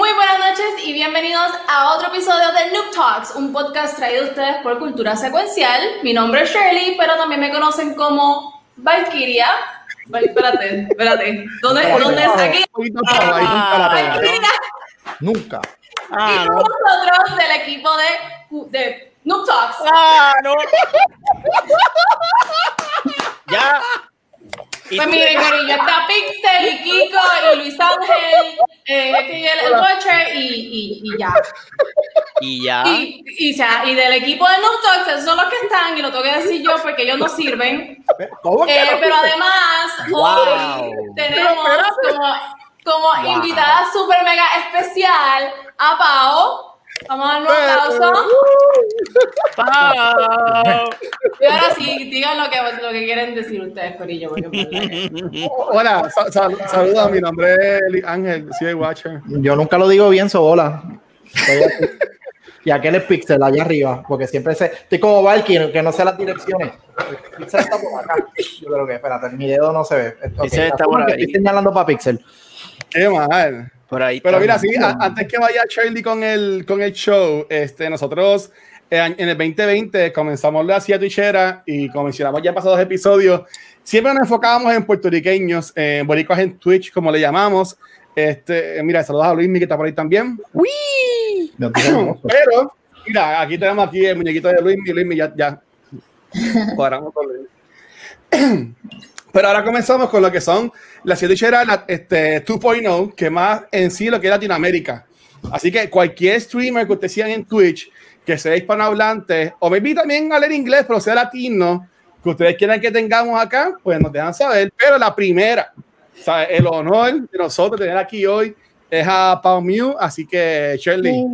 Muy buenas noches y bienvenidos a otro episodio de Noob Talks, un podcast traído a ustedes por Cultura Secuencial. Mi nombre es Shirley, pero también me conocen como Valkyria. Val- espérate, espérate. ¿Dónde, ¿dónde es aquí? Valkyria. Nunca. y Ah, con no. nosotros del equipo de, de Noob Talks. Ah, no. ya. Pues miren, Corillo, está Pixel y Kiko y Luis Ángel, eh, el, el Watcher y, y, y ya. Y ya. Y, y, ya, y del equipo de Noob Talks, esos son los que están, y lo tengo que decir yo porque ellos no sirven. ¿Cómo que Eh, no? pero además, Wow. hoy tenemos como, como Wow. invitada súper mega especial a Pau. Vamos a darle un aplauso. Pau. Y ahora sí, digan lo que, lo que quieren decir ustedes, Corillo. Que- Hola, sa- sal- saludos, mi nombre es Ángel, soy Watcher. Yo nunca lo digo bien, so hola. Y aquel es Pixel allá arriba, porque siempre sé. Estoy como Valky, que no sé las direcciones. Pixel está por acá. Yo creo que, espérate, mi dedo no se ve. Ok, Pixel está por ahí. Estoy señalando para Pixel. Qué mal. Por ahí. Pero mira, sí, a- antes que vaya Shirley con el, con el show, este, nosotros eh, en el 2020 comenzamos la Cia Twitchera y como mencionamos ya en pasados episodios, siempre nos enfocábamos en puertorriqueños, en boricuas en Twitch, como le llamamos. Este, mira, saludos a Luis, que está por ahí también. Tengo- Pero, mira, aquí tenemos aquí el muñequito de Luis, Luis, ya, ya cuadramos con Luis. Pero ahora comenzamos con lo que son la Cietichera este, 2.0, que más en sí lo que es Latinoamérica. Así que cualquier streamer que ustedes sigan en Twitch, que sea hispanohablante, o maybe también hablar inglés, pero sea latino, que ustedes quieran que tengamos acá, pues nos dejan saber. Pero la primera, el honor de nosotros tener aquí hoy es a Pau Mew, así que Shirley,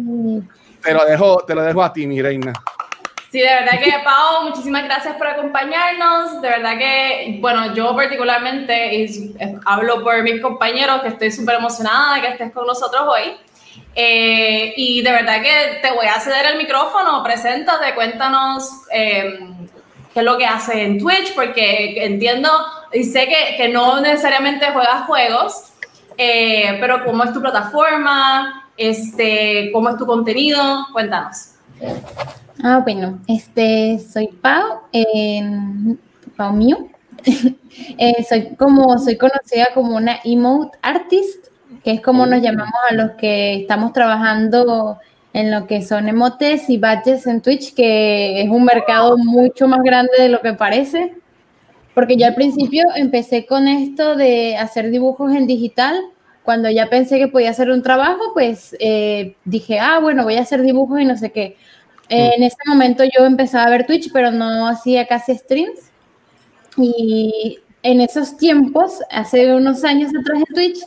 te lo dejo, te lo dejo a ti, mi reina. Sí, de verdad que, Pau, muchísimas gracias por acompañarnos. De verdad que, bueno, yo particularmente hablo por mis compañeros que estoy súper emocionada de que estés con nosotros hoy. Eh, y de verdad que te voy a ceder el micrófono. Preséntate, cuéntanos eh, qué es lo que haces en Twitch, porque entiendo y sé que, que no necesariamente juegas juegos, eh, pero cómo es tu plataforma, este, cómo es tu contenido. Cuéntanos. Ah, bueno, este, soy Pau, en Pau. Eh, soy como, soy conocida como una emote artist, que es como nos llamamos a los que estamos trabajando en lo que son emotes y badges en Twitch, que es un mercado mucho más grande de lo que parece. Porque yo al principio empecé con esto de hacer dibujos en digital. Cuando ya pensé que podía hacer un trabajo, pues eh, dije, ah, bueno, voy a hacer dibujos y no sé qué. Eh, en ese momento yo empezaba a ver Twitch, pero no hacía casi streams. Y en esos tiempos, hace unos años atrás en Twitch,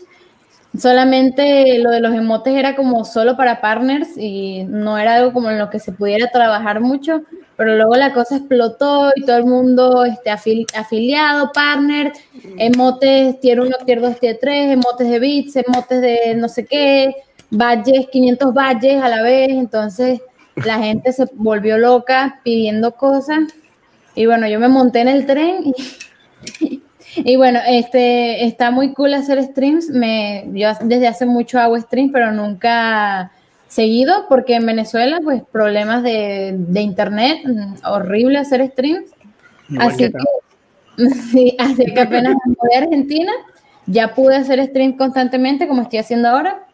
solamente lo de los emotes era como solo para partners y no era algo como en lo que se pudiera trabajar mucho, pero luego la cosa explotó y todo el mundo este, afili- afiliado, partner, emotes tier 1, tier 2, tier 3, emotes de bits, emotes de no sé qué, badges, 500 badges a la vez, entonces la gente se volvió loca pidiendo cosas y bueno, yo me monté en el tren y, y bueno, este está muy cool hacer streams. Me, yo desde hace mucho hago streams, pero nunca seguido porque en Venezuela, pues problemas de, de internet, mm, horrible hacer streams. Igual Así que que, sí, así que apenas me mudé a Argentina, ya pude hacer streams constantemente como estoy haciendo ahora.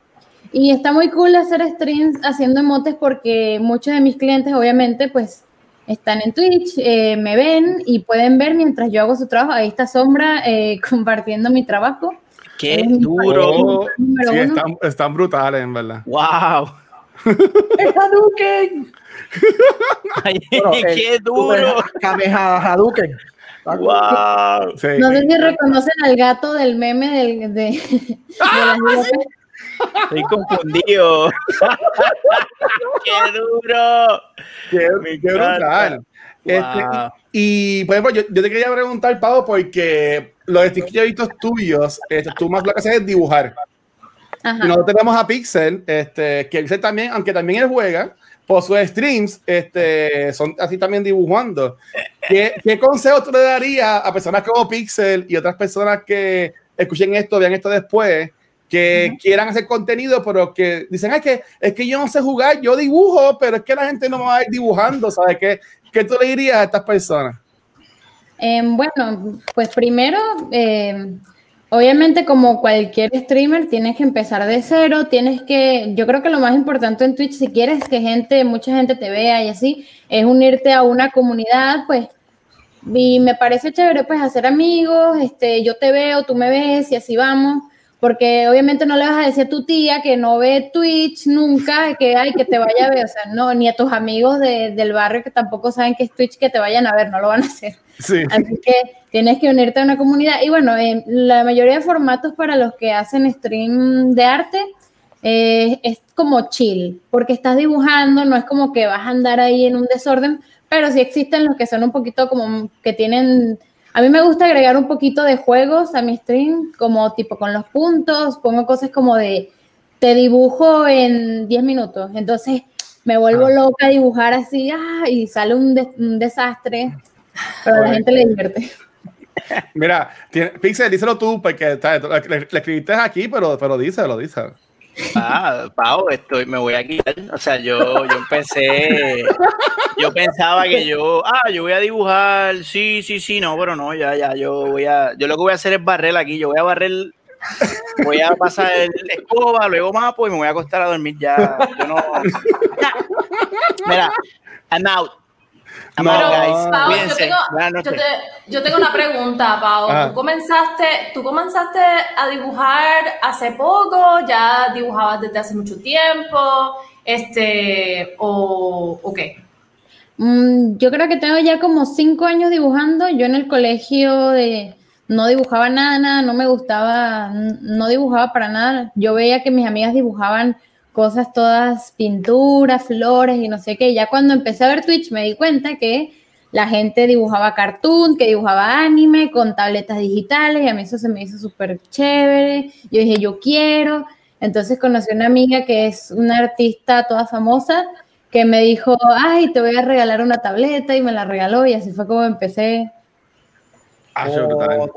Y está muy cool hacer streams haciendo emotes porque muchos de mis clientes, obviamente, pues están en Twitch, eh, me ven y pueden ver mientras yo hago su trabajo. Ahí está Sombra eh, compartiendo mi trabajo. Qué Es duro. Oh, sí, están, están brutales, en verdad. Wow. ¡Es Hadouken! Ay, Bueno, eh, qué duro. Kameha Hadouken. Wow. Sí. No sé si reconocen al gato del meme del, de, de las locas. Estoy confundido. ¡Qué duro! Qué, brutal. Este, Wow. y, por ejemplo, yo, yo te quería preguntar, Pau, porque los streams que yo he visto tuyos, este, tú más lo que haces es dibujar. Ajá. Y nosotros tenemos a Pixel, este, que Pixel también, aunque también él juega, por sus streams, este, son así también dibujando. ¿Qué, qué consejo tú le darías a personas como Pixel y otras personas que escuchen esto, vean esto después, que quieran hacer contenido, pero que dicen, "Ay, que, es que yo no sé jugar, yo dibujo, pero es que la gente no me va a ir dibujando, ¿sabes? ¿Qué, qué tú le dirías a estas personas? Em, bueno, pues primero, em, obviamente como cualquier streamer, tienes que empezar de cero, tienes que, yo creo que lo más importante en Twitch, si quieres que gente, mucha gente te vea y así, es unirte a una comunidad, pues, y me parece chévere, pues, hacer amigos, este, yo te veo, tú me ves y así vamos, porque obviamente no le vas a decir a tu tía que no ve Twitch nunca, que hay que te vaya a ver, o sea, no, ni a tus amigos de- del barrio que tampoco saben que es Twitch que te vayan a ver, no lo van a hacer. Sí. Así que tienes que unirte a una comunidad. Y bueno, eh, la mayoría de formatos para los que hacen stream de arte eh, es como chill, porque estás dibujando, no es como que vas a andar ahí en un desorden, pero sí existen los que son un poquito como que tienen... A mí me gusta agregar un poquito de juegos a mi stream, como tipo con los puntos, pongo cosas como de te dibujo en 10 minutos, entonces me vuelvo loca a dibujar así, ah, y sale un, de- un desastre, pero a la gente le divierte. Mira, tiene- Pixel, díselo tú, porque le escribiste aquí, pero, pero díselo, díselo. Ah, Pau, estoy, me voy a quitar. O sea, yo, yo empecé, yo pensaba que yo, ah, yo voy a dibujar, sí, sí, sí, no, pero no, ya, ya, yo voy a, yo lo que voy a hacer es barrer aquí, yo voy a barrer, voy a pasar el escoba, luego mapo y me voy a acostar a dormir ya. Yo no. Mira, I'm out. No, Pero, guys. Pau, yo tengo, Buenas yo, noches. te- yo tengo una pregunta, Pau. Ajá. ¿Tú comenzaste, ¿Tú comenzaste a dibujar hace poco? ¿Ya dibujabas desde hace mucho tiempo? Este, o, o qué? Mm, yo creo que tengo ya como cinco años dibujando. Yo en el colegio de, no dibujaba nada, nada, no me gustaba, no dibujaba para nada. Yo veía que mis amigas dibujaban cosas todas, pinturas, flores y no sé qué. Ya cuando empecé a ver Twitch me di cuenta que la gente dibujaba cartoon, que dibujaba anime con tabletas digitales y a mí eso se me hizo súper chévere. Yo dije, yo quiero. Entonces conocí a una amiga que es una artista toda famosa que me dijo, ay, te voy a regalar una tableta y me la regaló y así fue como empecé. Ah. Oh,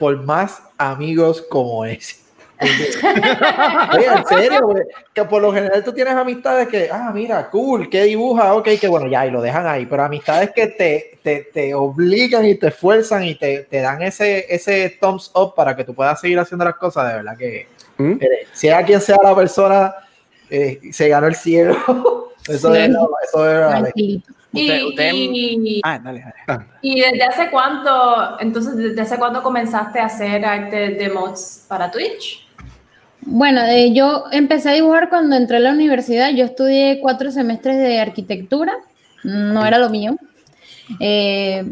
por más amigos como ese. Oye, en serio, güey, que por lo general tú tienes amistades que, ah, mira, cool, que dibuja, ok, que bueno, ya, y lo dejan ahí, pero amistades que te, te, te obligan y te esfuerzan y te, te dan ese, ese thumbs up para que tú puedas seguir haciendo las cosas, de verdad que, ¿Mm? eh, sea quien sea la persona, eh, se ganó el cielo. Eso Sí. es, eso es, vale. Tranquilito. Usted- y, usted- y- Ah, dale, dale. y desde hace cuánto, entonces, desde hace cuánto comenzaste a hacer arte de mods para Twitch? Bueno, eh, yo empecé a dibujar cuando entré a la universidad. Yo estudié cuatro semestres de arquitectura, no era lo mío. Eh,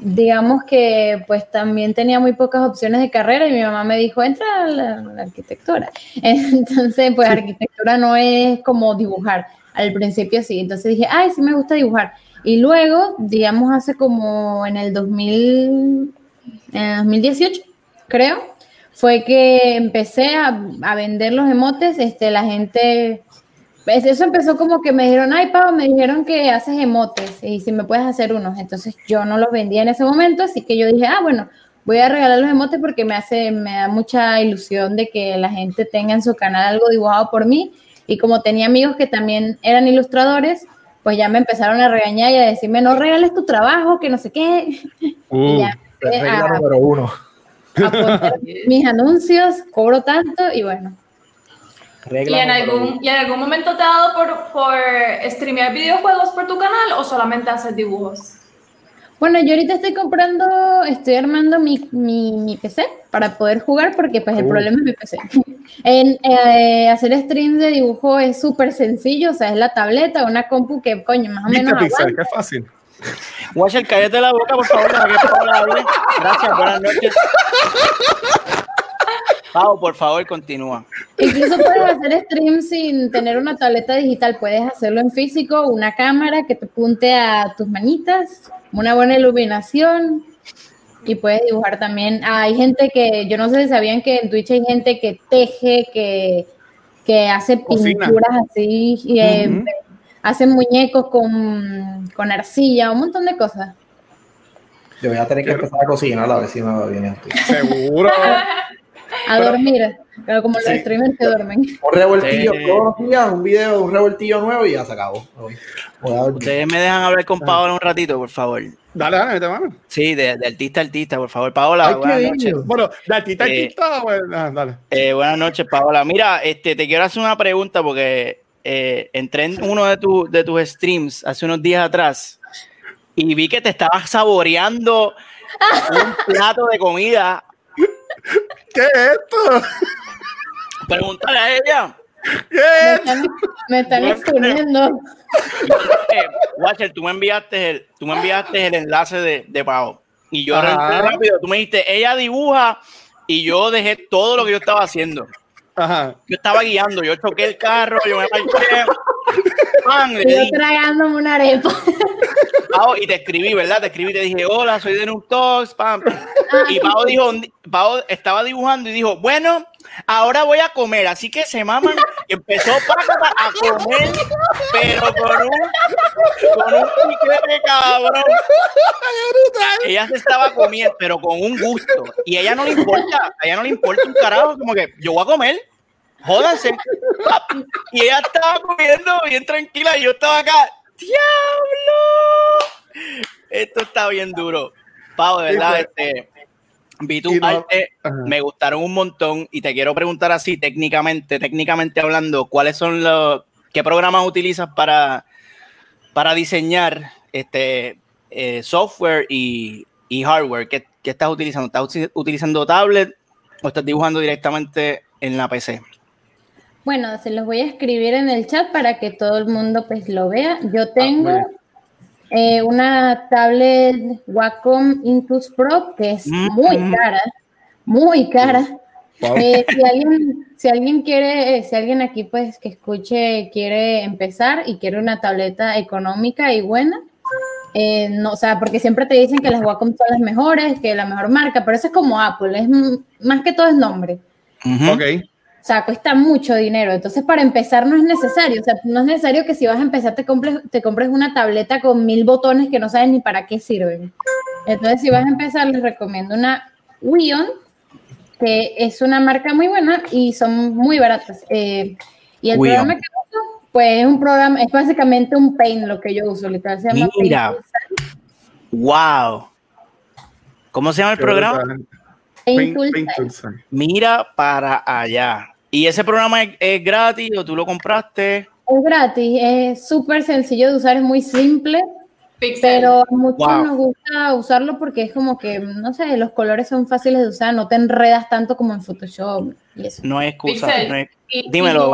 digamos que pues también tenía muy pocas opciones de carrera y mi mamá me dijo, entra a la, arquitectura. Entonces, pues arquitectura no es como dibujar. Al principio sí, entonces dije, ay, sí me gusta dibujar. Y luego, digamos, hace como en el 2000, en el 2018, creo, fue que empecé a, a vender los emotes, este, la gente, pues, eso empezó como que me dijeron, ay, Pau, me dijeron que haces emotes y si me puedes hacer unos, entonces yo no los vendía en ese momento, así que yo dije, ah, bueno, voy a regalar los emotes porque me hace, me da mucha ilusión de que la gente tenga en su canal algo dibujado por mí y como tenía amigos que también eran ilustradores, pues ya me empezaron a regañar y a decirme, no regales tu trabajo, que no sé qué, Uh, ya Regla a- número uno. A poner mis anuncios, cobro tanto y bueno. Regla ¿Y en, algún, ¿Y en algún momento te ha dado por, por streamear videojuegos por tu canal o solamente hacer dibujos? Bueno, yo ahorita estoy comprando, estoy armando mi, mi, mi PC para poder jugar porque pues el Uh. problema es mi PC. En, eh, hacer streams de dibujo es súper sencillo, o sea, es la tableta, una compu que coño, más o ¿Viste, menos Pixel? aguanta. Qué fácil. Watcher, cállate la boca, por favor, deja que Pau hable. Gracias, buenas noches. Pau, por favor, continúa. Incluso puedes hacer stream sin tener una tableta digital, puedes hacerlo en físico, una cámara que te apunte a tus manitas, una buena iluminación y puedes dibujar también. Hay gente que, yo no sé si sabían que en Twitch hay gente que teje, que, que hace Cocina. pinturas así, y, eh. Hacen muñecos con, con arcilla, un montón de cosas. Yo voy a tener que empezar a cocinar a ver si me va bien esto. Seguro. A Pero- dormir, pero como los Sí. streamers que duermen. Un revoltillo Sí. todos los días, un video de un revoltillo nuevo y ya se acabó. Ustedes me dejan hablar con Paola un ratito, por favor. Dale, dale, mete mano. Sí, de, de artista a artista, por favor. Paola, Ay, buenas noches. Bueno, de artista a Eh, artista, pues, ah, dale. Eh, buenas noches, Paola. Mira, este, te quiero hacer una pregunta porque eh, entré en uno de, tu- de tus streams hace unos días atrás y vi que te estabas saboreando un plato de comida. ¿Qué es esto? Pregúntale a ella. ¿Qué Me es? están, me están exponiendo. Eh, Watcher, tú me enviaste el, tú me enviaste el enlace de, de Pau. Y yo rápido. Tú me dijiste, ella dibuja y yo dejé todo lo que yo estaba haciendo. Ajá. Yo estaba guiando, yo choqué el carro, yo me marché. Y yo tragándome una arepa. Pau, y te escribí, ¿verdad? Te escribí, te dije, hola, soy de Noob Talks, pam. Y Pau dijo, Pau estaba dibujando y dijo, bueno, ahora voy a comer, así que se maman. Y empezó pácata, a comer, pero con un, con un piquete, cabrón. Ella se estaba comiendo, pero con un gusto. Y a ella no le importa, a ella no le importa un carajo, como que yo voy a comer, jódanse. Y ella estaba comiendo bien tranquila y yo estaba acá, ¡Diablo! Esto está bien duro. Pau, de verdad, este, vi tu no- arte, Ajá. me gustaron un montón y te quiero preguntar así, técnicamente, técnicamente hablando, ¿cuáles son los, qué programas utilizas para, para diseñar este eh, software y, y hardware? ¿Qué, qué estás utilizando? ¿Estás uti- utilizando tablet o estás dibujando directamente en la PC? Bueno, se los voy a escribir en el chat para que todo el mundo pues lo vea. Yo muy tengo. Eh, una tablet Wacom Intus Pro que es Mm. muy cara, muy cara. Wow. Eh, si alguien, si alguien quiere, eh, si alguien aquí pues que escuche quiere empezar y quiere una tableta económica y buena, eh, no, o sea, porque siempre te dicen que las Wacom son las mejores, que la mejor marca, pero eso es como Apple, es más que todo es nombre. Ujú. Ok. O sea, cuesta mucho dinero. Entonces, para empezar no es necesario. O sea, no es necesario que si vas a empezar te compres, te compres una tableta con mil botones que no sabes ni para qué sirven. Entonces, si vas a empezar, les recomiendo una Wion, que es una marca muy buena y son muy baratas. Eh, y el Wion. programa que uso, pues es un programa, es básicamente un Paint lo que yo uso, literal. Se llama Mira. Paint Wow. ¿Cómo se llama el programa? Paint Paint-. Mira para allá. ¿Y ese programa es, es gratis o tú lo compraste? Es gratis, es súper sencillo de usar, es muy simple. Pixel. Pero a muchos Wow. nos gusta usarlo porque es como que, no sé, los colores son fáciles de usar, no te enredas tanto como en Photoshop y eso. No hay excusa. Pixel. no hay- Y- Dímelo,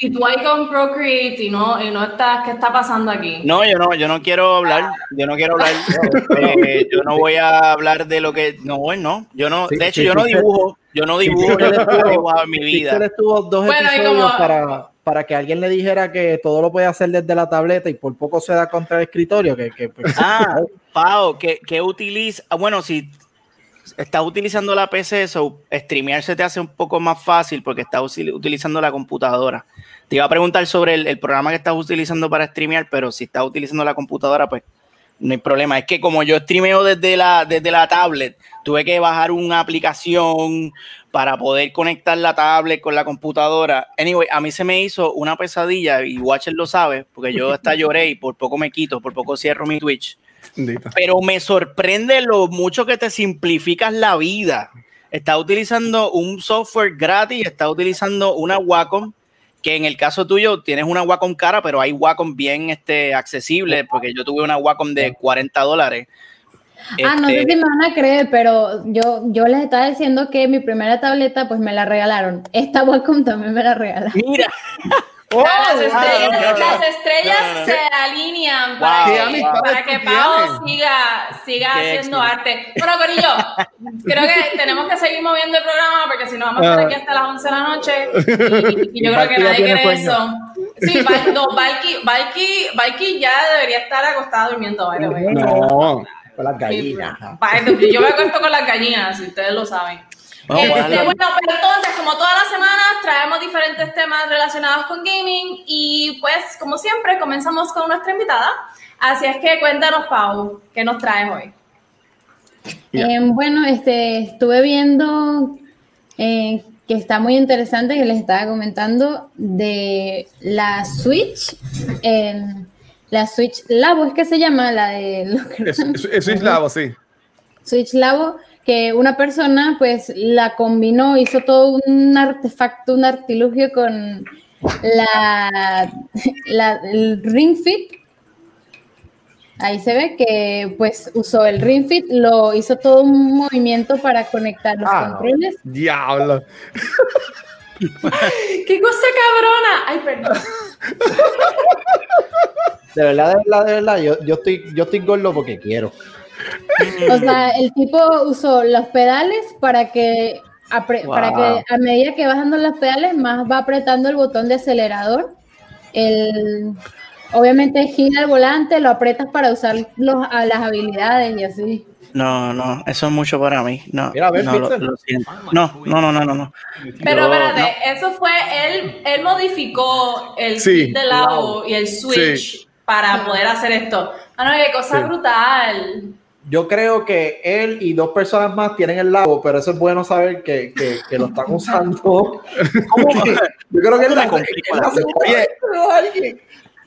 y tú, ahí con Procreate y no, y no estás, ¿qué está pasando aquí? No, yo no, yo no quiero hablar, yo no quiero hablar, eh, yo no voy a hablar de lo que, no, no, yo no, Sí, de hecho sí, yo no Pixel- dibujo, yo no dibujo, yo Pixel dibujado en mi Pixel vida. estuvo dos Bueno, episodios como- para, para que alguien le dijera que todo lo puede hacer desde la tableta y por poco se da contra el escritorio. Que, que, pues, Ah, Pau, ¿qué, qué utiliza? ah, Bueno, si estás utilizando la PC, so, streamear se te hace un poco más fácil porque estás utilizando la computadora. Te iba a preguntar sobre el, el programa que estás utilizando para streamear, pero si estás utilizando la computadora, pues no hay problema. Es que como yo streameo desde la, desde la tablet, tuve que bajar una aplicación para poder conectar la tablet con la computadora. Anyway, a mí se me hizo una pesadilla y Watcher lo sabe, porque yo hasta lloré y por poco me quito, por poco cierro mi Twitch pero me sorprende lo mucho que te simplificas la vida. Estás utilizando un software gratis, estás utilizando una Wacom, que en el caso tuyo tienes una Wacom cara, pero hay Wacom bien este, accesible, porque yo tuve una Wacom de 40 dólares. Ah, no sé Este, si me van a creer, pero yo, yo les estaba diciendo que mi primera tableta pues me la regalaron. Esta Wacom también me la regalaron. Mira, Oh, las estrellas, no, no. las estrellas No, no, no. se alinean para, ¿Qué que, para que? Pau siga, siga Qué haciendo éxito. arte. Bueno, Corillo, creo que tenemos que seguir moviendo el programa porque si no vamos a estar aquí hasta las 11 de la noche y, y yo creo que nadie quiere sueño. eso. Sí, Valky, Valky, Valky ya debería estar acostada durmiendo. way. No. Con las gallinas. Yo me acuesto con las gallinas, si ustedes lo saben. Vamos Este, bueno, pero entonces, como todas las semanas, traemos diferentes temas relacionados con gaming y pues, como siempre, comenzamos con nuestra invitada. Así es que cuéntanos, Pau, ¿qué nos traes hoy? Eh, bueno, este, estuve viendo eh, que está muy interesante, que les estaba comentando, de la Switch, en la Switch Labo, es que se llama la de Es, es, es eslavo, sí. Switch Labo, que una persona pues la combinó, hizo todo un artefacto, un artilugio con la, la- el Ring Fit. Ahí se ve que pues usó el Ring Fit, lo hizo todo un movimiento para conectar los Ah, no. controles. Diablo. ¡Qué cosa cabrona! Ay, perdón. De verdad, de verdad, de verdad, yo, yo, estoy, yo estoy gordo porque quiero. O sea, el tipo usó los pedales para que, apre- Wow. para que a medida que bajando los pedales, más va apretando el botón de acelerador. El, obviamente gira el volante, lo aprietas para usar los, a las habilidades y así. No, no, eso es mucho para mí. No, Mira, a ver, no, lo, Pixel. lo siento. No, no, no, no, no, no. Pero Yo- espérate, eso fue, él, él modificó el Sí. kit de lado y el switch para poder hacer esto. Ah, no, qué cosa Sí. brutal. Yo creo que él y dos personas más tienen el lago, pero eso es bueno saber que, que, que lo están usando. Yo creo que él la la Oye. alguien.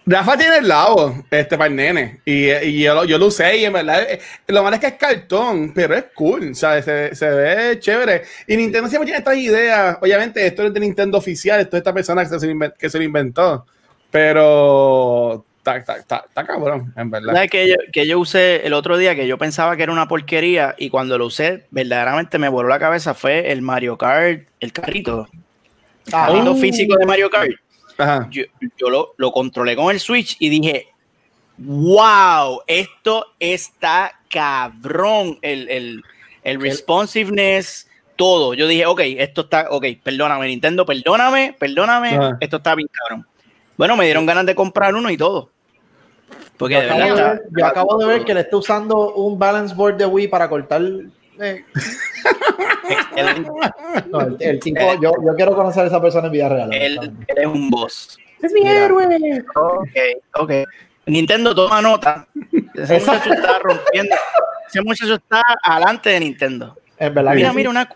Rafa tiene el lado este, para el nene. Y, y yo, lo- yo lo usé y en verdad, eh, lo malo es que es cartón, pero es cool, ¿sabes? Se, se ve chévere. Y Nintendo siempre tiene estas ideas. Obviamente, esto es de Nintendo oficial, esto es esta persona que se, que se lo inventó. Pero está, está, está, está cabrón, en verdad. ¿Sabes que yo, que yo usé el otro día que yo pensaba que era una porquería y cuando lo usé verdaderamente me voló la cabeza fue el Mario Kart, el carrito, el Ah, carrito físico de Mario Kart. Ajá. Yo, yo lo, lo controlé con el Switch y dije, wow, esto está cabrón, el, el, el responsiveness, todo. Yo dije, ok, esto está, ok, perdóname Nintendo, perdóname, perdóname, Ajá. esto está bien cabrón. Bueno, me dieron ganas de comprar uno y todo. Porque yo, de acabo verdad de ver, yo acabo de ver que le está usando un balance board de Wii para cortar. eh, no, el, el tipo, yo, yo quiero conocer a esa persona en vida real. él- es un boss. Es mi Mira. héroe. Ok, ok. Nintendo toma nota. Ese muchacho está rompiendo. Ese muchacho está adelante de Nintendo. Es verdad Mira, que sí. mira una,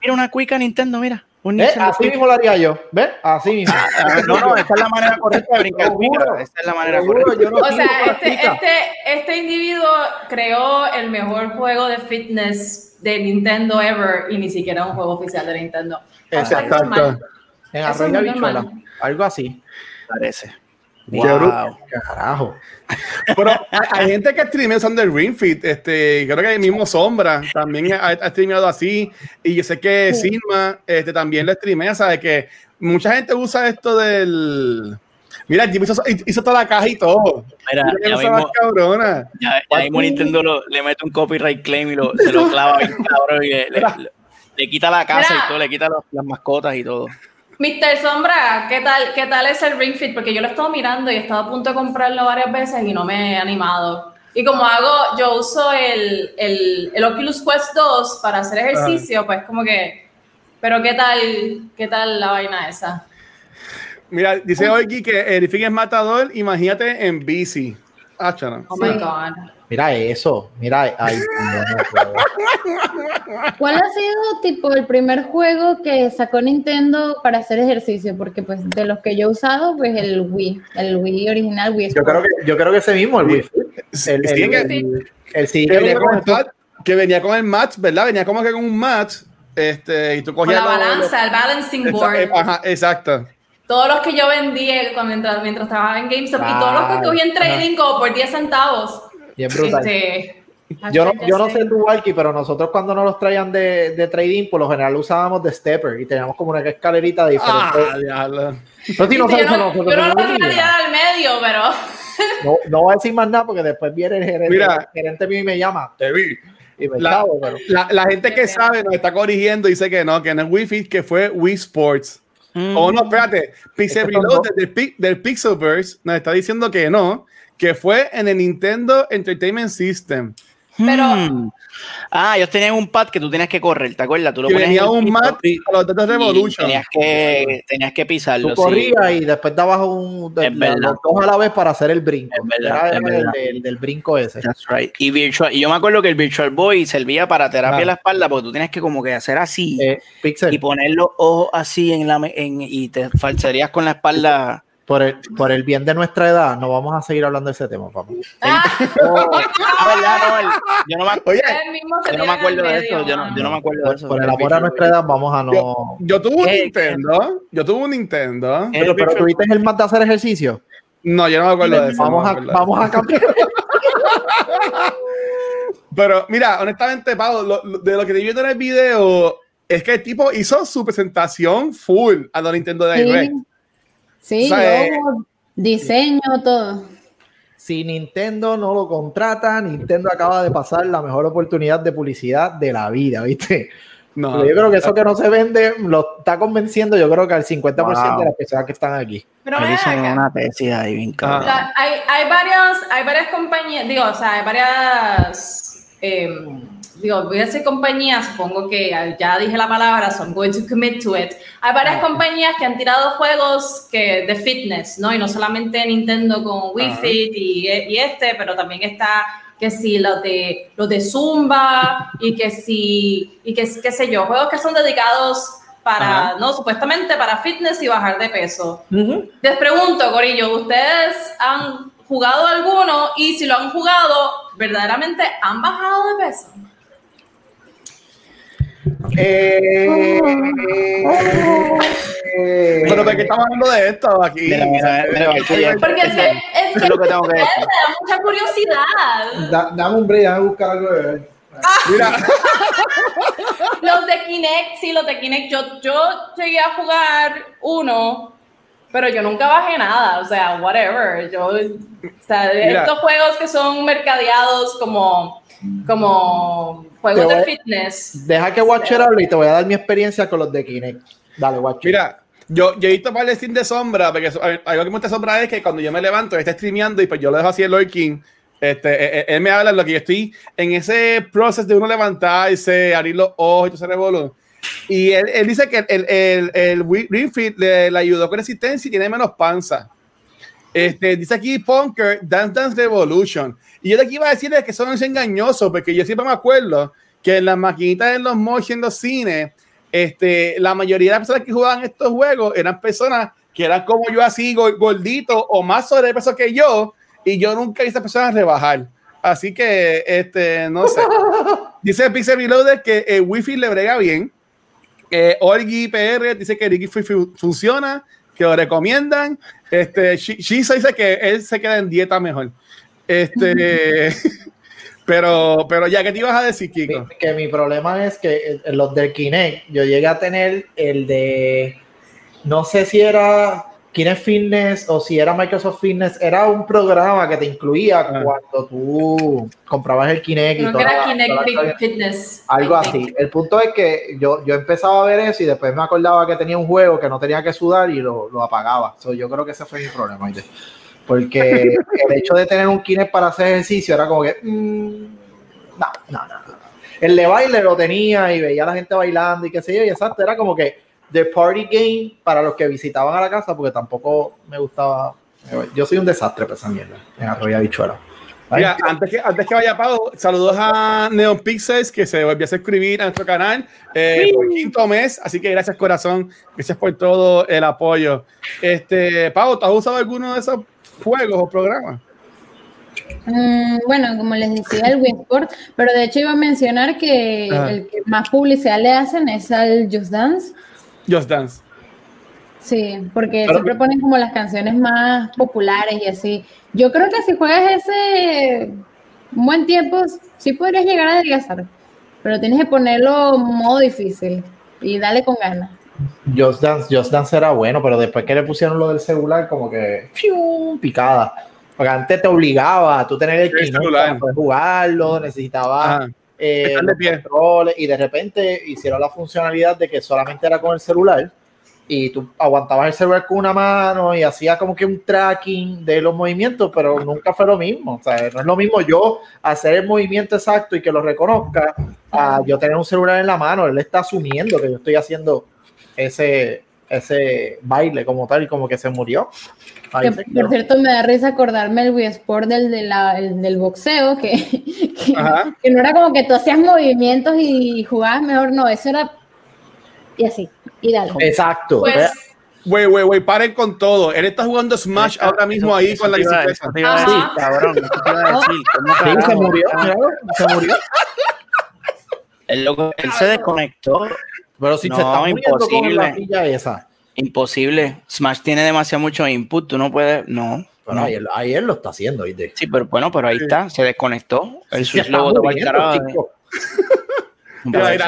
mira una cuica Nintendo, mira. Un Eh, así mismo lo haría yo. ¿Ves? Así mismo. No, no, esa es la manera correcta de brincar juro. Esa es la manera juro, correcta. yo no O sea, este, este, este individuo creó el mejor juego de fitness de Nintendo ever y ni siquiera un juego oficial de Nintendo. Exacto. En arroyo normal. Algo así. Parece. Wow. Carajo. Pero hay, gente que streamea usando el Ring Fit. Este, creo que el mismo Sombra también ha, ha streameado así. Y yo sé que Silma este, también lo streamea. Sabe que mucha gente usa esto del. Mira, hizo, hizo toda la caja y todo. Mira, Mira ya mismo, cabrona. ya, ya mismo Nintendo lo- le mete un copyright claim y lo, se lo clava bien cabrón y le, le- le- le quita la casa Mira. y todo, le quita los- las mascotas y todo. Mr. Sombra, ¿qué tal, ¿qué tal es el Ring Fit? Porque yo lo he estado mirando y he estado a punto de comprarlo varias veces y no me he animado. Y como hago, yo uso el, el, el Oculus Quest 2 para hacer ejercicio, pues como que, pero ¿qué tal, qué tal la vaina esa? Mira, dice Oiki que Erific es matador. Imagínate en bici. Ah, chano. Oh my God. Mira eso. Mira. Ay, no. ¿Cuál ha sido tipo el primer juego que sacó Nintendo para hacer ejercicio? Porque pues de los que yo he usado, pues el Wii, el Wii original, Wii Yo creo que, yo creo que ese mismo, el Wii. El, el, que- el- el sí que, que venía con el match, que venía con el match, ¿verdad? Venía como que con un match. Este, y tú Con cogías la los- balanza, el balancing board. Exa- Ajá, exacto. Todos los que yo vendí cuando, mientras, mientras trabajaba en GameStop y todos los que cogí en trading como por 10 centavos. Bien brutal. Este, Yo no, yo no ya sé tu Walkie, pero nosotros cuando nos los traían de, de trading, por lo general usábamos de stepper y teníamos como una escalerita de Ah, diferentes. diablo. no, sí, no, yo sé, no, nosotros yo no lo tirar al medio, pero no, no voy a decir más nada porque después viene el gerente, Mira. el gerente mío y me llama Te vi. y me La- chavo, pero La, la gente que sabe nos está corrigiendo, dice que no, que no es Wi-Fi, que fue Wii Sports. O no, espérate, Pixel Es Reload del, del Pixelverse nos está diciendo que no, que fue en el Nintendo Entertainment System. Pero- Hmm. Ah, ellos tenían un pad que tú tenías que correr, ¿te acuerdas? Tú lo el un mat y- a los datos y Revolution. Tenías que, tenías que pisarlo. tú sí. corrías y después dabas un de- los dos a la vez para hacer el brinco. Es verdad, Era es el verdad. del, del brinco ese. That's right. Y, virtual, y yo me acuerdo que el Virtual Boy servía para terapia Ah. de la espalda porque tú tienes que como que hacer así Eh, y poner los ojos así en la en, y te falsearías con la espalda. Por el, por el bien de nuestra edad, no vamos a seguir hablando de ese tema, papá. ah, Ah, el- yo no me, Oye, yo no me acuerdo de eso. Yo no, mano. yo no me acuerdo de eso. por el amor a nuestra edad, vamos a no. yo tuve un ¿Qué? Nintendo, yo tuve un Nintendo. Eh, Pero, pero tuviste el más de hacer ejercicio. No, yo no me acuerdo de eso. no Vamos a, vamos a cambiar. Pero mira, honestamente, Pablo, lo- lo- de lo que estoy viendo en el video es que el tipo hizo su presentación full a la Nintendo Direct. Sí, O sea, eh, logo, diseño, todo. Si Nintendo no lo contrata, Nintendo acaba de pasar la mejor oportunidad de publicidad de la vida, ¿viste? No, Pero yo creo que eso que no se vende lo está convenciendo, yo creo que al 50% Wow. Ah. de las personas que están aquí. Pero una tesis ahí bien O cabrón. sea, hay, hay, varios, hay varias compañías, digo, o sea, hay varias, eh, digo, voy a decir compañías, supongo que ya dije la palabra, so I'm going to commit to it. Hay varias compañías que han tirado juegos que, de fitness, ¿no? Y no solamente Nintendo con Wii. Fit y, y este, pero también está que si los de los de Zumba y que si y que qué sé yo, juegos que son dedicados para, no, supuestamente para fitness y bajar de peso. Les pregunto, Corillo, ¿ustedes han jugado alguno? Y si lo han jugado, ¿verdaderamente han bajado de peso? Eh, eh, Pero ¿de qué estamos hablando de esto aquí? Mira, mira, mira, mira, Porque es que, es que es lo que tengo que decir. da mucha curiosidad. da- dame un break, déjame buscar algo de ver. Mira, Los de Kinect, sí, los de Kinect, yo, yo llegué a jugar uno, pero yo nunca bajé nada, o sea, whatever. Yo, o sea, Mira. estos juegos que son mercadeados como, como juegos Te de voy- fitness. Deja que Watcher hable y te voy a dar mi experiencia con los de Kinect. Dale, Watcher. mira, yo, yo he visto para el stream de sombra, porque algo que me gusta sombra es que cuando yo me levanto, él está streameando y pues yo lo dejo así el lurking. Este, eh, eh, él me habla de lo que yo estoy en ese proceso de uno levantarse, abrir los ojos y todo ese revolú. Y él, él dice que el, el, el Ring Fit le, le ayudó con resistencia y tiene menos panza. Este, dice aquí Punker Dance Dance Revolution. Y yo de aquí iba a decirles que eso no es engañoso, porque yo siempre me acuerdo que en las maquinitas en los mosh en los cines, este, la mayoría de las personas que jugaban estos juegos eran personas que eran como yo así, gor- gordito o más sobrepeso que yo, y yo nunca vi a personas rebajar. Así que, este, no sé. Dice Pixel Reloaded que el Wi-Fi le brega bien. Eh, Orgi PR dice que el Wi-Fi fu- funciona, que lo recomiendan. Este, Shi- Shiza dice que él se queda en dieta mejor. Este, pero, pero ya, ¿qué te ibas a decir, Kiko? Mi- que mi problema es que en los del Kinect, yo llegué a tener el de, no sé si era Kinect Fitness o si era Microsoft Fitness, era un programa que te incluía Ah. cuando tú comprabas el Kinect y que toda era la- Kinect toda la- Fit- Fitness. Algo I think. así. El punto es que yo, yo empezaba a ver eso y después me acordaba que tenía un juego que no tenía que sudar y lo, lo apagaba. So, yo creo que ese fue mi problema. Porque el hecho de tener un Kinect para hacer ejercicio era como que... mm, no, no, no, no. El de baile lo tenía y veía a la gente bailando y qué sé yo. Y exacto, era como que the party game para los que visitaban a la casa porque tampoco me gustaba... Yo soy un desastre para esa mierda en Arroyo Habichuela. Mira, antes que, antes que vaya Pau, saludos a Neon Pixels que se volvió a suscribir a nuestro canal eh, por quinto mes, así que gracias corazón, gracias por todo el apoyo. Este, Pau, ¿tú has usado alguno de esos juegos o programas? Mm, bueno, como les decía, el Wii Sport, pero de hecho iba a mencionar que Ajá. el que más publicidad le hacen es al Just Dance. Just Dance. Sí, porque Pero- siempre ponen como las canciones más populares y así. Yo creo que si juegas ese, un buen tiempo sí podrías llegar a adelgazar, pero tienes que ponerlo modo difícil y dale con ganas. Just Dance, Just Dance era bueno, pero después que le pusieron lo del celular, como que ¡fiu! picada. Porque antes te obligaba a tú tener el celular. para poder jugarlo, necesitabas Ajá. Eh, los controles, y de repente hicieron la funcionalidad de que solamente era con el celular y tú aguantabas el celular con una mano y hacía como que un tracking de los movimientos, pero nunca fue lo mismo. O sea, no es lo mismo yo hacer el movimiento exacto y que lo reconozca a yo tener un celular en la mano. Él está asumiendo que yo estoy haciendo ese, ese baile como tal y como que se murió. Que, por cierto, me da risa acordarme el Wii Sport del, de la- el- del boxeo, que, que, no era como que tú hacías movimientos y jugabas mejor, no, eso era y así, y dale. Exacto. Pues, Güey, güey, güey, paren con todo. Él está jugando Smash ahora mismo ahí Eso con la bicicleta. te iba a Ajá. decir, cabrón. Eso te iba a decir. ¿Cómo sí, se murió, claro, se murió. El loco- él se desconectó. Pero si No, se con imposible. la silla esa. Imposible. Smash tiene demasiado mucho input. Tú no puedes. No. Bueno, no. ahí, él, ahí él lo está haciendo, ¿viste? Sí, pero bueno, pero ahí Sí. está. Se desconectó. El Se Switch lo botó para el carajo. ahí,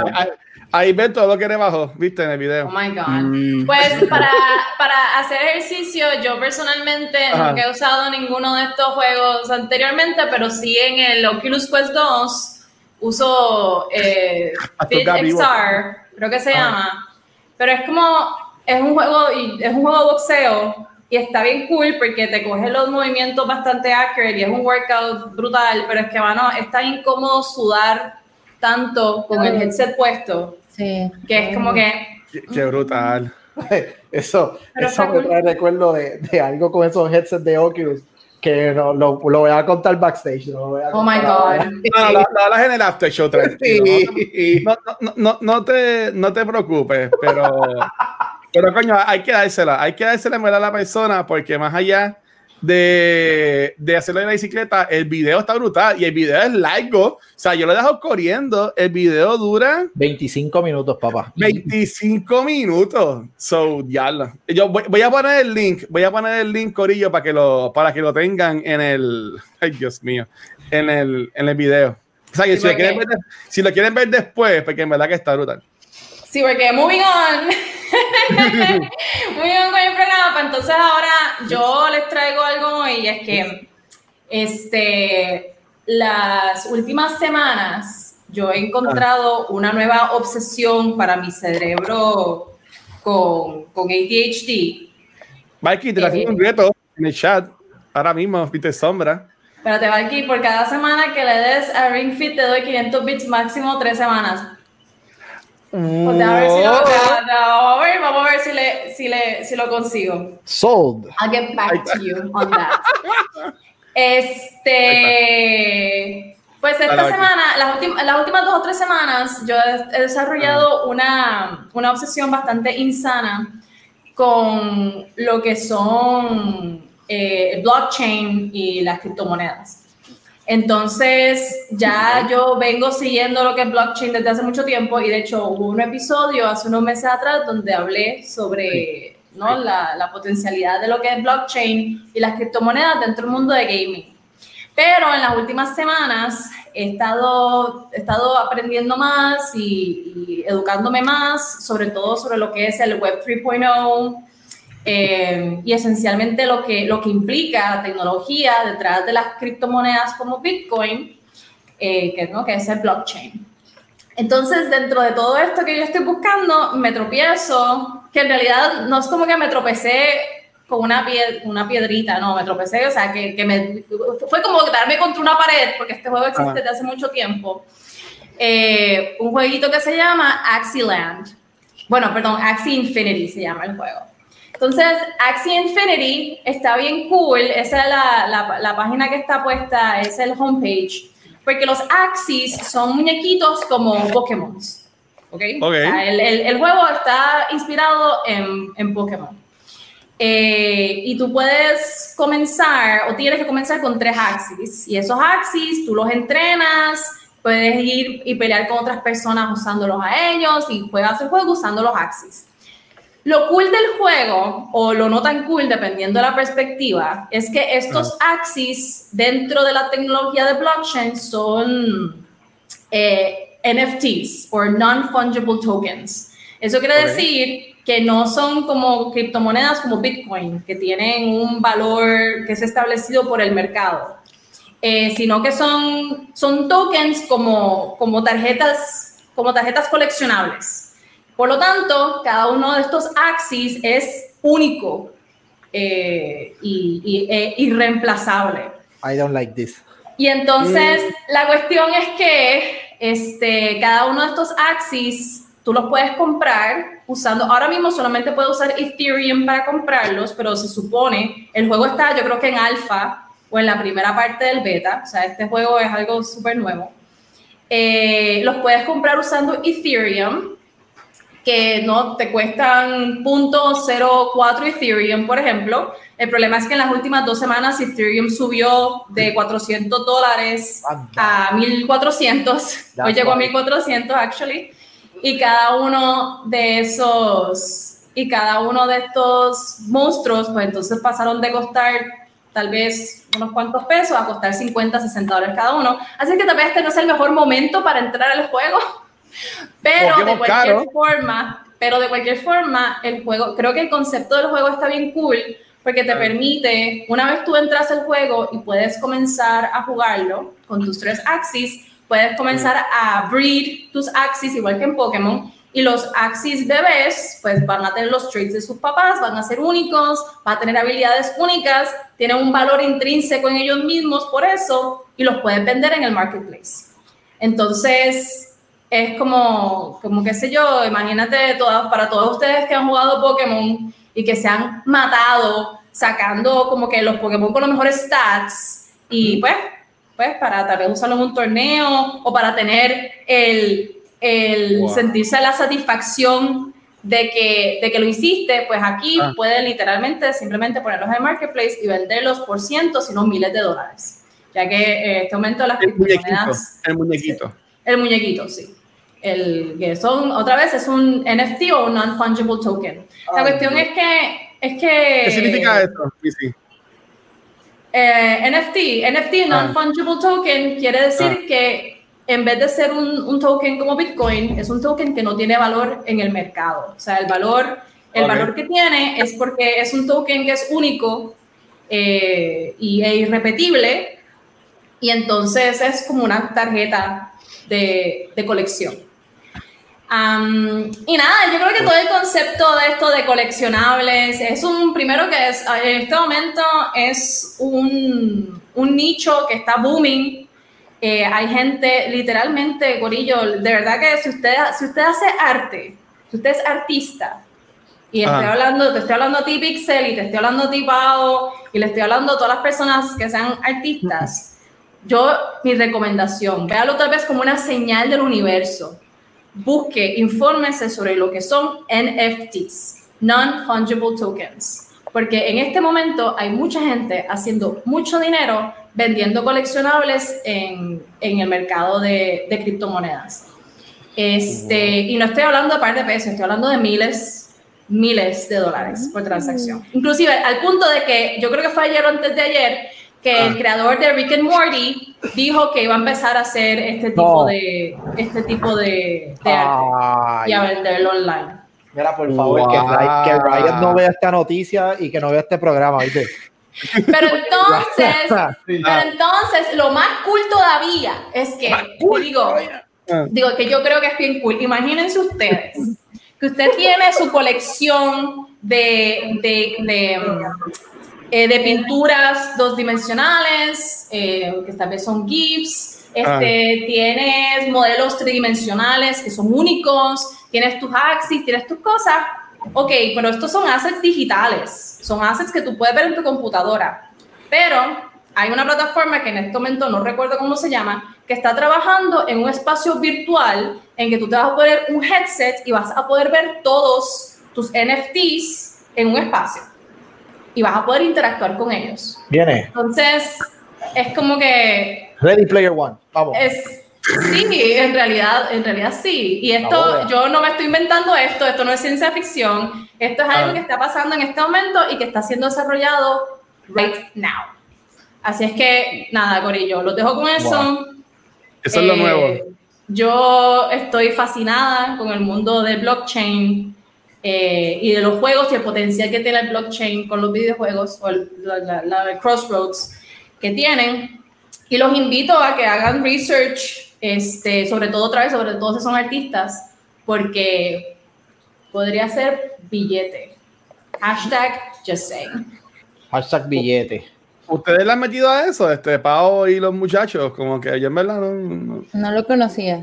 ahí ven todo lo que le bajó, viste, en el oh video. my God. Mm. Pues para, para hacer ejercicio, yo personalmente Ajá. nunca he usado ninguno de estos juegos anteriormente, pero sí en el Oculus Quest 2 uso eh, Fit. XR, creo que se Ajá. llama. Pero es como, es un juego, y es un juego de boxeo y está bien cool porque te coge los movimientos bastante accurate y es un workout brutal, pero es que, mano, es tan incómodo sudar tanto con el headset puesto Sí. que es como que... Qué, qué brutal. Eso, Pero eso me cool. trae recuerdo de, de algo con esos headsets de Oculus que no, lo, lo voy a contar backstage. no lo voy a Oh my contar. God. No, no, lo, lo hablas en el after show, tranquilo. Sí. No, no, no, no, no te, no te preocupes, pero, pero coño, hay que dársela, hay que dársela en verdad a la persona, porque más allá de, de hacerlo en la bicicleta, el video está brutal y el video es largo. O sea, yo lo he dejado corriendo, el video dura 25 minutos, papá. 25 minutos. So, ya lo- Yo voy, voy a poner el link, voy a poner el link, Corillo, para que lo, para que lo tengan en el. Ay, Dios mío. En el, en el video. O sea, que Sí, si, lo quieren ver, si lo quieren ver después, porque en verdad que está brutal. Sí, porque moving on. moving on con el programa. pues entonces ahora yo les traigo algo y es que este, las últimas semanas yo he encontrado una nueva obsesión para mi cerebro con, con ADHD. Mikey, te haciendo un reto en el chat. Ahora mismo, viste sombra. Espérate, Valky, por cada semana que le des a Ring Fit te doy 500 bits máximo tres semanas. Pues a ver si lo, da- da- vamos a ver, vamos a ver si, le, si, le, si lo consigo. Sold. I'll get back to you on that. Este, pues esta semana, las, últimas las últimas dos o tres semanas, yo he, he desarrollado una, una obsesión bastante insana con lo que son eh, el blockchain y las criptomonedas. Entonces, ya yo vengo siguiendo lo que es blockchain desde hace mucho tiempo y de hecho hubo un episodio hace unos meses atrás donde hablé sobre ¿no? la, la potencialidad de lo que es blockchain y las criptomonedas dentro del mundo de gaming. Pero en las últimas semanas he estado, he estado aprendiendo más y, y educándome más, sobre todo sobre lo que es el Web 3.0 eh, y esencialmente lo que, lo que implica la tecnología detrás de las criptomonedas como Bitcoin, eh, que, ¿no? que es el blockchain. Entonces, dentro de todo esto que yo estoy buscando, me tropiezo, que en realidad no es como que me tropecé con una, pie- una piedrita, no, me tropecé, o sea, que, que me, fue como darme contra una pared, porque este juego existe desde hace mucho tiempo. Eh, un jueguito que se llama Axieland. Bueno, perdón, Axie Infinity se llama el juego. Entonces, Axie Infinity está bien cool. Esa es la, la, la página que está puesta, es el homepage. Porque los Axies son muñequitos como Pokémon. ¿Ok? Ok. O sea, el, el- el juego está inspirado en, en Pokémon. Eh, y tú puedes comenzar, o tienes que comenzar con tres Axis. Y esos Axis tú los entrenas, puedes ir y pelear con otras personas usándolos a ellos y juegas el juego usando los Axis. Lo cool del juego, o lo no tan cool, dependiendo de la perspectiva, es que estos axis dentro de la tecnología de blockchain son eh, NFTs o non-fungible tokens. Eso quiere decir que no son como criptomonedas como Bitcoin, que tienen un valor que es establecido por el mercado, eh, sino que son, son tokens como, como, tarjetas, como tarjetas coleccionables. Por lo tanto, cada uno de estos axis es único eh, y, y e irreemplazable. I don't like this. Y entonces mm. la cuestión es que este, cada uno de estos axis tú los puedes comprar usando, ahora mismo solamente puedo usar Ethereum para comprarlos, pero se supone, el juego está yo creo que en alfa o en la primera parte del beta, o sea, este juego es algo súper nuevo. Eh, los puedes comprar usando Ethereum que no te cuestan 0.04 Ethereum, por ejemplo. El problema es que en las últimas dos semanas Ethereum subió de 400 dólares a 1400. Hoy llegó a 1400, actually. Y cada uno de esos y cada uno de estos monstruos, pues entonces pasaron de costar tal vez unos cuantos pesos a costar 50, 60 dólares cada uno. Así que tal vez este no es el mejor momento para entrar al juego. Pero de cualquier forma, pero de cualquier forma, el juego, creo que el concepto del juego está bien cool porque te permite, una vez tú entras al juego y puedes comenzar a jugarlo con tus tres axis, puedes comenzar a breed tus axis igual que en Pokémon y los axis bebés pues van a tener los traits de sus papás, van a ser únicos, van a tener habilidades únicas, tienen un valor intrínseco en ellos mismos por eso y los puedes vender en el marketplace. Entonces, es como, como qué sé yo, imagínate todas, para todos ustedes que han jugado Pokémon y que se han matado sacando como que los Pokémon con los mejores stats y pues, pues para tal vez usarlo en un torneo o para tener el, el sentirse la satisfacción de que, de que lo hiciste, pues aquí ah. literalmente simplemente ponerlos en el marketplace y venderlos por cientos, si no miles de dólares. Ya que eh, este momento las el muñequito, el muñequito. El muñequito, sí el que son, otra vez, es un NFT o un non-fungible token. La cuestión es que, es que... ¿Qué significa eso? Sí, eh, NFT, NFT, ah. non-fungible token, quiere decir ah. que en vez de ser un, un, token como Bitcoin, es un token que no tiene valor en el mercado. O sea, el valor, el valor que tiene es porque es un token que es único eh, y, e irrepetible, y entonces es como una tarjeta de, de colección y nada, yo creo que todo el concepto de esto de coleccionables es un, primero que es, en este momento es un, un nicho que está booming. Eh, hay gente, literalmente, Gorillo, de verdad que si usted, si usted hace arte, si usted es artista, y estoy hablando, te estoy hablando a ti, Pixel, y te estoy hablando a ti, Pau, y le estoy hablando a todas las personas que sean artistas, yo, mi recomendación, véalo tal vez como una señal del universo busque, infórmese sobre lo que son NFTs, Non-Fungible Tokens, porque en este momento hay mucha gente haciendo mucho dinero vendiendo coleccionables en, en el mercado de, de criptomonedas. Este, y no estoy hablando de par de pesos, estoy hablando de miles, miles de dólares por transacción. Inclusive al punto de que yo creo que fue ayer o antes de ayer, que el ah. creador de Rick and Morty dijo que iba a empezar a hacer este tipo de este tipo de, arte y a venderlo online. Mira, por favor, que, que Ryan no vea esta noticia y que no vea este programa, ¿viste? Pero entonces, pero entonces, lo más cool todavía es que, digo, ah. digo que yo creo que es bien cool. Imagínense ustedes que usted tiene su colección de, de, de eh, de pinturas dos dimensionales, eh, que tal vez son GIFs, este, ah. tienes modelos tridimensionales que son únicos, tienes tus axis, tienes tus cosas. Ok, pero estos son assets digitales, son assets que tú puedes ver en tu computadora. Pero hay una plataforma que en este momento no recuerdo cómo se llama, que está trabajando en un espacio virtual en que tú te vas a poner un headset y vas a poder ver todos tus NFTs en un espacio y vas a poder interactuar con ellos. Viene. Entonces, es como que... Ready Player One, vamos. Es, Sí, en realidad, en realidad sí. Y esto, yo no me estoy inventando esto, esto no es ciencia ficción, esto es algo Ah. que está pasando en este momento y que está siendo desarrollado right now. Así es que, nada, Corillo, los dejo con eso. Eso es lo Eh, nuevo. Yo estoy fascinada con el mundo del blockchain eh, y de los juegos y el potencial que tiene el blockchain con los videojuegos o el- la, la- la crossroads que tienen. Y los invito a que hagan research, este, sobre todo otra vez, sobre todo si son artistas, porque podría ser billete. Hashtag just saying. Hashtag billete. ¿Ustedes le han metido a eso, este Pau y los muchachos? Como que yo en verdad no. no- No lo conocía.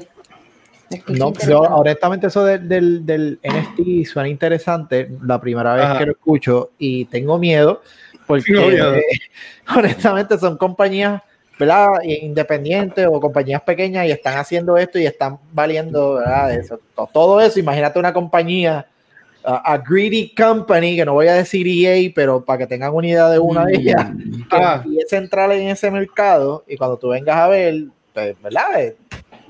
No, yo, honestamente, eso del, del, del NFT suena interesante. La primera vez Ajá. que lo escucho y tengo miedo porque eh, honestamente son compañías ¿verdad? independientes o compañías pequeñas y están haciendo esto y están valiendo ¿verdad? Eso, to- todo eso. Imagínate una compañía, a a greedy company, que no voy a decir EA, pero para que tengan una idea de una de ellas, que Ah. empiece a entrar en ese mercado y cuando tú vengas a ver, pues, ¿verdad?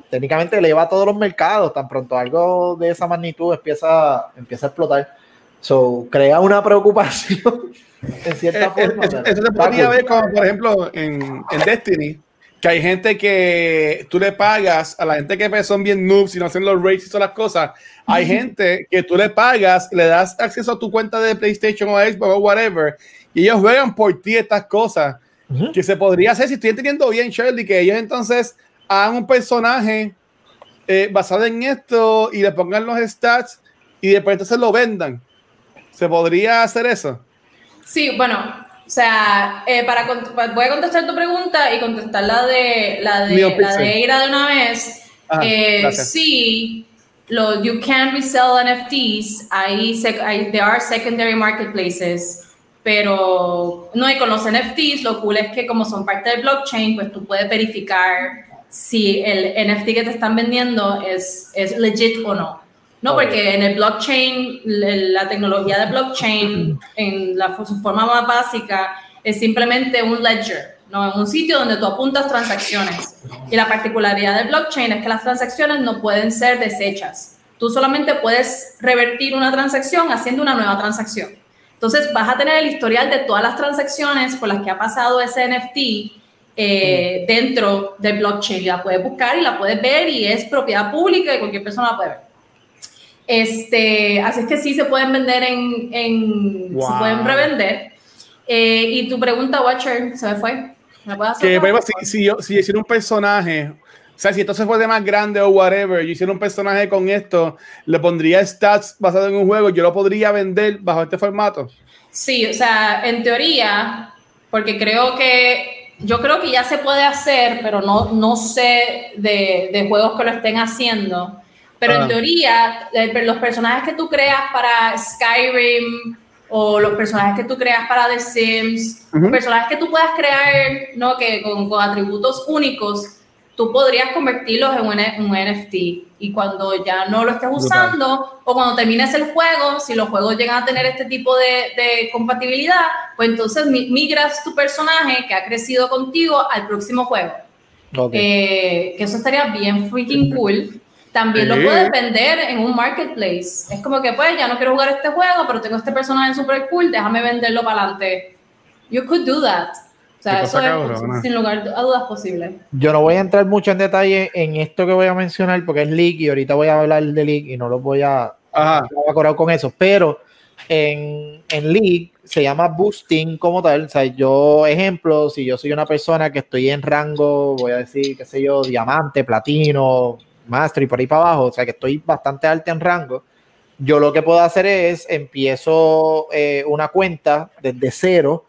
Técnicamente eleva a todos los mercados, tan pronto algo de esa magnitud empieza, empieza a explotar. So, crea una preocupación en cierta Eh, eh, forma. Eso, se podría ver como, por ejemplo, en, en Destiny, que hay gente que tú le pagas a la gente que son bien noobs y no hacen los raids y todas las cosas. Hay gente que tú le pagas, le das acceso a tu cuenta de PlayStation o Xbox o whatever, y ellos juegan por ti estas cosas. Que se podría hacer si estoy entendiendo bien, Shirley, que ellos entonces hagan un personaje eh, basado en esto y le pongan los stats y después entonces lo vendan. ¿Se podría hacer eso? Sí, bueno, o sea, eh, para cont- pa- voy a contestar tu pregunta y contestar la de la de, la de Eira de una vez. Ajá, Eh, sí, lo, you can resell NFTs, hay, there are secondary marketplaces, pero no, y con los NFTs lo cool es que como son parte del blockchain, pues tú puedes verificar si el NFT que te están vendiendo es, es legit o no. No, porque en el blockchain, la tecnología de blockchain, en la, su forma más básica, es simplemente un ledger, ¿no? un sitio donde tú apuntas transacciones. Y la particularidad del blockchain es que las transacciones no pueden ser deshechas. Tú solamente puedes revertir una transacción haciendo una nueva transacción. Entonces vas a tener el historial de todas las transacciones por las que ha pasado ese NFT eh, dentro del blockchain. La puedes buscar y la puedes ver y es propiedad pública y cualquier persona la puede ver. Este, así es que sí se pueden vender en, en se Wow. pueden revender. Eh, y tu pregunta, Watcher, se me fue. ¿Me puedes hacer Que, ejemplo, si, si yo, si hiciera un personaje, o sea, si entonces fuese más grande o whatever, yo hiciera un personaje con esto, le pondría stats basado en un juego, yo lo podría vender bajo este formato. Sí, o sea, en teoría, porque creo que, yo creo que ya se puede hacer, pero no, no sé de, de juegos que lo estén haciendo. Pero Ah. en teoría, eh, los personajes que tú creas para Skyrim o los personajes que tú creas para The Sims, personajes que tú puedas crear, ¿no? Que con, con atributos únicos, tú podrías convertirlos en un, en un NFT. Y cuando ya no lo estés Brutal. usando o cuando termines el juego, si los juegos llegan a tener este tipo de, de compatibilidad, pues entonces mi- migras tu personaje que ha crecido contigo al próximo juego. Ok. Eh, que eso estaría bien freaking cool. También Sí. lo puedes vender en un marketplace. Es como que, pues, ya no quiero jugar este juego, pero tengo este personaje super cool, déjame venderlo para adelante. You could do that. O sea, eso cosa es sin lugar a dudas posible. Yo no voy a entrar mucho en detalle en esto que voy a mencionar porque es leak y ahorita voy a hablar de leak y no lo voy a, Ajá. no voy a cobrar con eso, pero en, en League se llama boosting como tal. O sea, yo, ejemplo, si yo soy una persona que estoy en rango, voy a decir, qué sé yo, diamante, platino, master y por ahí para abajo, o sea, que estoy bastante alto en rango. Yo lo que puedo hacer es empiezo eh, una cuenta desde cero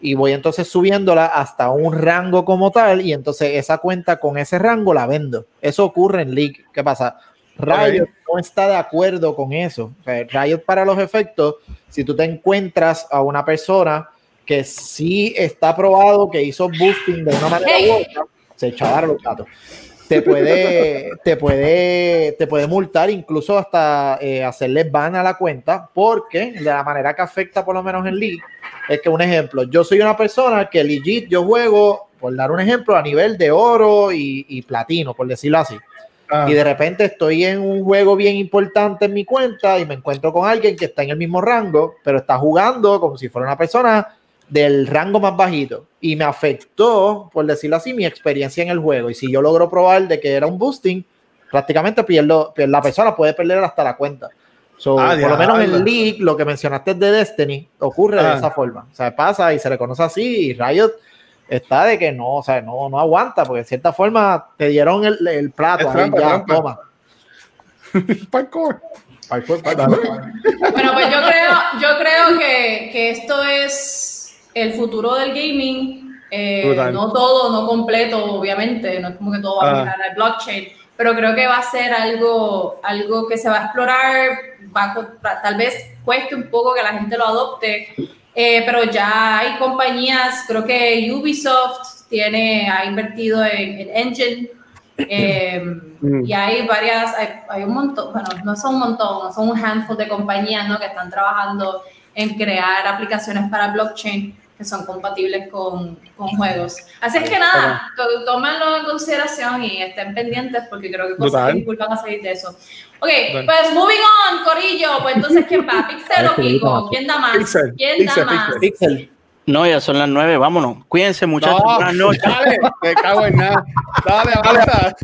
y voy entonces subiéndola hasta un rango como tal y entonces esa cuenta con ese rango la vendo. Eso ocurre en League. ¿Qué pasa? Riot no está de acuerdo con eso. O sea, Riot para los efectos, si tú te encuentras a una persona que sí está probado que hizo boosting de una manera u otra, se echaba los datos. Te puede, te puede, te puede multar, incluso hasta eh, hacerle ban a la cuenta, porque de la manera que afecta, por lo menos en League, es que un ejemplo, yo soy una persona que legit, yo juego por dar un ejemplo, a nivel de oro y, y platino, por decirlo así. Ah, Y de repente estoy en un juego bien importante en mi cuenta y me encuentro con alguien que está en el mismo rango, pero está jugando como si fuera una persona del rango más bajito. Y me afectó, por decirlo así, mi experiencia en el juego. Y si yo logro probar de que era un boosting, prácticamente pierdo, pier- la persona puede perder hasta la cuenta. So, Ah, por lo menos en diablo. League, lo que mencionaste de Destiny, ocurre de Ah. esa forma. O sea, pasa y se le conoce así y Riot está de que no, o sea, no, no aguanta, porque de cierta forma te dieron el, el plato, ahí trampa, ya, trampa. toma. parkour. Parkour, parkour. Bueno, pues yo creo, yo creo que, que esto es el futuro del gaming. Eh, no todo, no completo, obviamente, no es como que todo va a Ah. mirar al blockchain, pero creo que va a ser algo, algo que se va a explorar, va a tal vez cueste un poco que la gente lo adopte, eh, pero ya hay compañías, creo que Ubisoft tiene, ha invertido en, en Engine. eh, Mm. y hay varias, hay, hay un montón, bueno, no son un montón, son un handful de compañías ¿no? que están trabajando en crear aplicaciones para blockchain que son compatibles con, con juegos. Así es que nada, to- tómenlo en consideración y estén pendientes porque creo que cosas cool van a salir de eso. Ok, Bueno. pues moving on, Corillo, pues entonces ¿quién va? ¿Pixel o Kiko? ¿Quién da más? Pixel, ¿Quién Pixel, da más? Pixel. No, ya son las nueve, vámonos. Cuídense, muchachos. No, Buenas noches. dale, me cago en nada. Dale, avanza.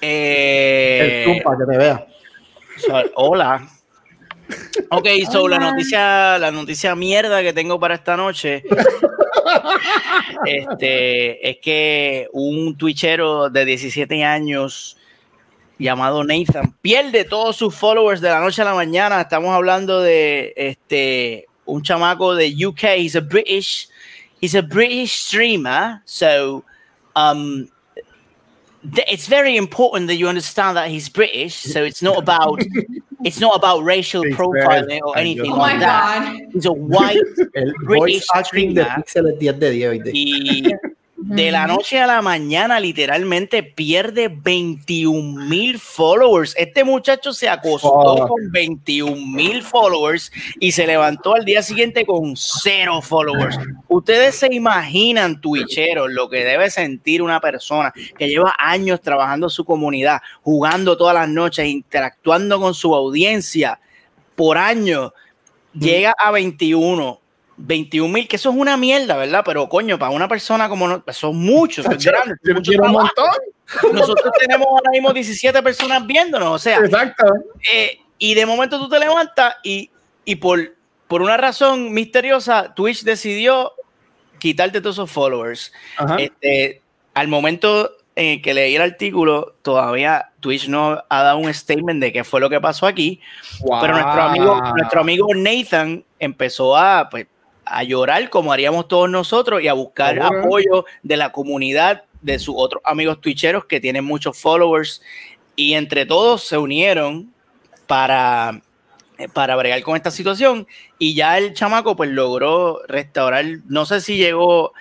Eh, El zoom para que te vea. so- hola. Ok, so la noticia, la noticia mierda que tengo para esta noche este, es que un twitchero de 17 años llamado Nathan pierde todos sus followers de la noche a la mañana. Estamos hablando de este un chamaco de UK. He's a British, he's a British streamer. So, um, it's very important that you understand that he's British. So it's not about it's not about racial He's profiling very- or anything Oh my like that. God. He's a white El British voice acting de streamer. Pixel es 10 de 10 hoy. y de la noche a la mañana literalmente pierde 21 mil followers. Este muchacho se acostó con 21 mil followers y se levantó al día siguiente con cero followers. Ustedes se imaginan, twitcheros, lo que debe sentir una persona que lleva años trabajando su comunidad, jugando todas las noches, interactuando con su audiencia por años, llega a 21. 21 mil, que eso es una mierda, ¿verdad? Pero coño, para una persona como no, son muchos, es grande, Yo mucho quiero un trabajo. montón. Nosotros tenemos ahora mismo 17 personas viéndonos, o sea, Exacto. eh, y de momento tú te levantas y, y por, por una razón misteriosa, Twitch decidió quitarte todos esos followers. Este, al momento en que leí el artículo, todavía Twitch no ha dado un statement de qué fue lo que pasó aquí, pero nuestro amigo, nuestro amigo Nathan empezó a, pues, a llorar como haríamos todos nosotros y a buscar apoyo de la comunidad, de sus otros amigos twitcheros que tienen muchos followers. Y entre todos se unieron para, eh, para bregar con esta situación. Y ya el chamaco pues logró restaurar, no sé si llegó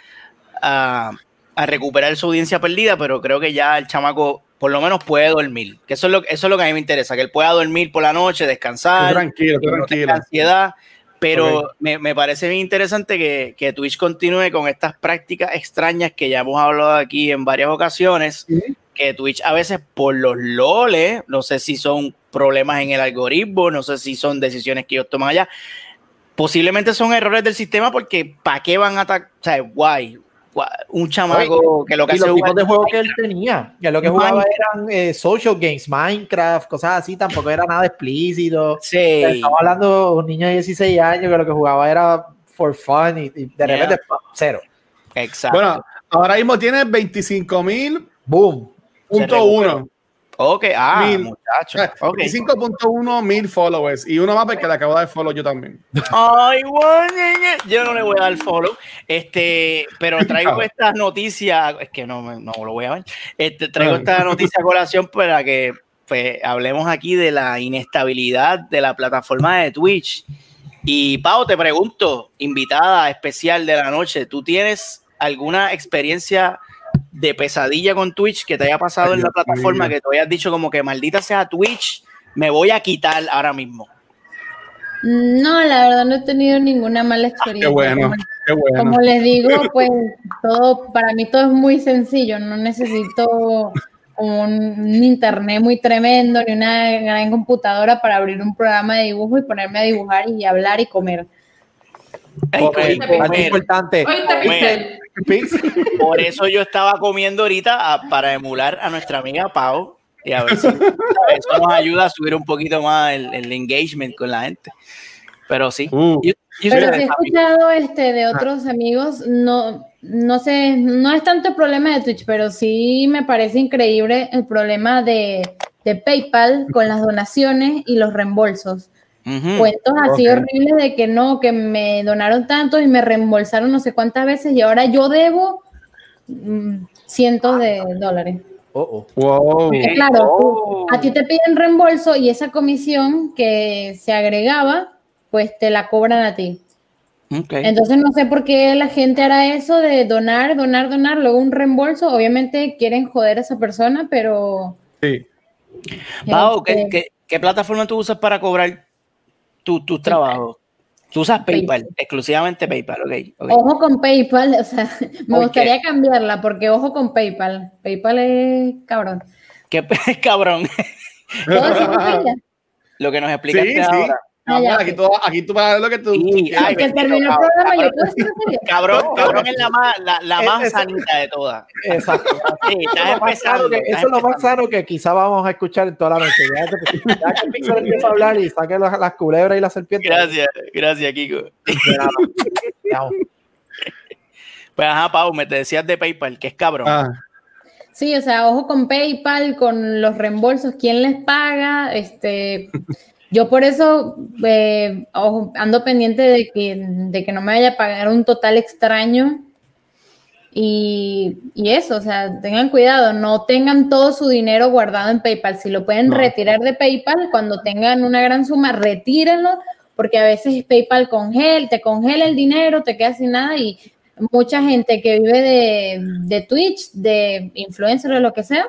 a, a recuperar su audiencia perdida, pero creo que ya el chamaco por lo menos puede dormir, que eso es lo, eso es lo que a mí me interesa, que él pueda dormir por la noche, descansar, tranquilo, estoy no tranquilo. ansiedad, pero me, me parece bien interesante que, que Twitch continúe con estas prácticas extrañas que ya hemos hablado aquí en varias ocasiones, que Twitch a veces por los loles, no sé si son problemas en el algoritmo, no sé si son decisiones que ellos toman allá, posiblemente son errores del sistema porque ¿para qué van a atacar? O sea, guay, un chamaco que lo que Y hace los tipos de juegos que él tenía, que lo que jugaba eran eh, social games, Minecraft, cosas así, tampoco era nada explícito. Sí. Estaba hablando de un niño de 16 años que lo que jugaba era for fun y, y de repente cero. Exacto. Bueno, ahora mismo tiene 25 mil Boom. punto uno. Ok, ah, Mil. muchacho. ok. 25.1 mil followers. Y uno más porque le acabo de dar follow yo también. Ay, ñe. yo no le voy a dar follow. Este, pero traigo esta noticia, es que no, no lo voy a ver. Este, traigo esta noticia a colación para que pues, hablemos aquí de la inestabilidad de la plataforma de Twitch. Y Pau, te pregunto, invitada especial de la noche, ¿tú tienes alguna experiencia de pesadilla con Twitch que te haya pasado Ay, en la plataforma que te hayas dicho como que maldita sea Twitch, me voy a quitar ahora mismo? No, la verdad no he tenido ninguna mala experiencia. Qué bueno, qué bueno. Como les digo, pues todo, para mí todo es muy sencillo, no necesito un internet muy tremendo ni una gran computadora para abrir un programa de dibujo y ponerme a dibujar y hablar y comer. Ok, Oíste, más Pixel. importante. Comer. Por eso yo estaba comiendo ahorita a- para emular a nuestra amiga Pau y a ver si eso nos ayuda a subir un poquito más el, el engagement con la gente. Pero sí. Uh. Y- y Pero he escuchado este de otros amigos, no, no sé, no es tanto el problema de Twitch, pero sí me parece increíble el problema de, de PayPal con las donaciones y los reembolsos. Ujú. Cuentos así Ok. horribles de que no, que me donaron tanto y me reembolsaron no sé cuántas veces y ahora yo debo mm, cientos de dólares. Oh, oh. Wow. Porque, claro, Oh. a ti te piden reembolso y esa comisión que se agregaba, pues te la cobran a ti. Entonces no sé por qué la gente hará eso de donar, donar, donar, luego un reembolso. Obviamente quieren joder a esa persona, pero... Sí. Pau, ¿qué, este, qué, qué plataforma tú usas para cobrar tu- tus trabajos? Tú usas PayPal, PayPal. exclusivamente PayPal, ok. Ojo con PayPal, o sea, me gustaría cambiarla porque ojo con PayPal. PayPal es cabrón. Qué cabrón. Lo que nos explicaste Sí, sí. Aquí, tú, aquí tú vas a ver lo que tú, Sí, ay, Que terminó el cabrón, programa, yo cabrón. puedo ser seria. Cabrón, No, cabrón es la más, la, la Es- más es- sanita de todas. Exacto. Sí, Eso estás es lo más empezando. sano que- estás eso es lo más sano que quizá vamos a escuchar en toda la noche. Ya que, ya que Pixel empieza a hablar y saque las, las culebras y las serpientes. Gracias, gracias, Kiko. Pues ajá, Pau, me te decías de PayPal, que es cabrón. Ah, Sí, o sea, ojo con PayPal, con los reembolsos, quién les paga, este, yo por eso eh, ojo, ando pendiente de que, de que no me vaya a pagar un total extraño y, y eso, o sea, tengan cuidado, no tengan todo su dinero guardado en PayPal, si lo pueden No. retirar de PayPal, cuando tengan una gran suma, retírenlo, porque a veces PayPal congela, te congela el dinero, te quedas sin nada y mucha gente que vive de, de Twitch, de influencers o lo que sea.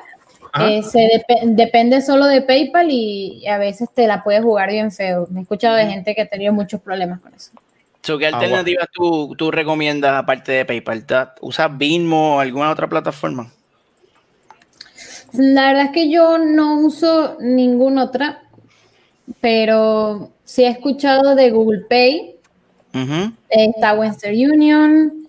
Eh, se dep- depende solo de PayPal y a veces te la puedes jugar bien feo. Me he escuchado de gente que ha tenido muchos problemas con eso. So, ¿Qué Ah, alternativas tú, tú recomiendas aparte de PayPal? ¿Ta- ¿Usas Venmo o alguna otra plataforma? La verdad es que yo no uso ninguna otra, pero sí he escuchado de Google Pay, está Western Union.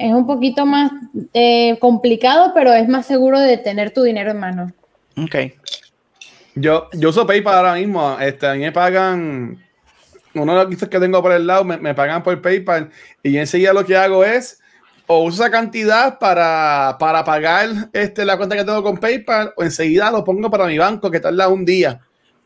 Es un poquito más eh, complicado, pero es más seguro de tener tu dinero en mano. Ok. yo, yo uso PayPal ahora mismo. Este, a mí me pagan, uno de los listos que tengo por el lado, me, me pagan por PayPal. Y enseguida lo que hago es, o uso esa cantidad para, para pagar este, la cuenta que tengo con PayPal, o enseguida lo pongo para mi banco, que tarda un día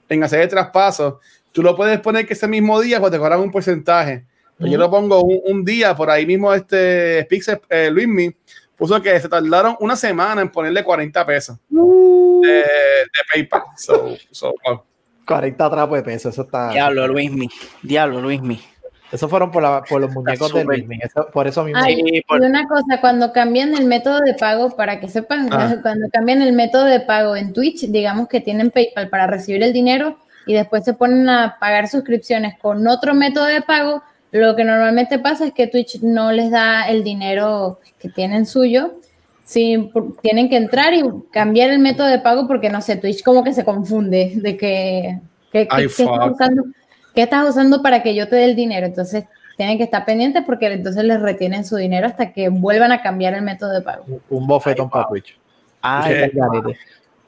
en hacer el traspaso. Tú lo puedes poner que ese mismo día, pues te cobran un porcentaje. Pues Yo lo pongo un, un día, por ahí mismo este Pixel, eh, Luismi, puso que se tardaron una semana en ponerle 40 pesos de, de PayPal. So, so, wow. 40 trapos de peso, eso está. Diablo, Luismi. Diablo, Luismi. Eso fueron por, la- por los muñecos de. Luismi. Eso- por eso mismo. Ay, por- y una cosa, cuando cambian el método de pago, para que sepan, Ah. cuando cambian el método de pago en Twitch, digamos que tienen PayPal para recibir el dinero y después se ponen a pagar suscripciones con otro método de pago, lo que normalmente pasa es que Twitch no les da el dinero que tienen suyo. Sí, tienen que entrar y cambiar el método de pago porque no sé, Twitch como que se confunde de que, que- que- Ay, que estás usando, ¿qué estás usando para que yo te dé el dinero? Entonces tienen que estar pendientes porque entonces les retienen su dinero hasta que vuelvan a cambiar el método de pago. Un- bofetón para Twitch. Ay, Ok.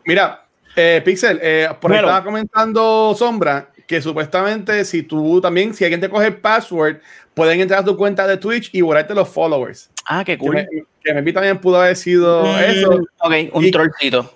Mira, eh, Pixel, eh, por ahí estaba comentando Sombra que supuestamente si tú también, si alguien te coge el password, pueden entrar a tu cuenta de Twitch y borrarte los followers. ah, qué Que cool. que me vi también pudo haber sido Mm, eso Ok, un Y- trollcito.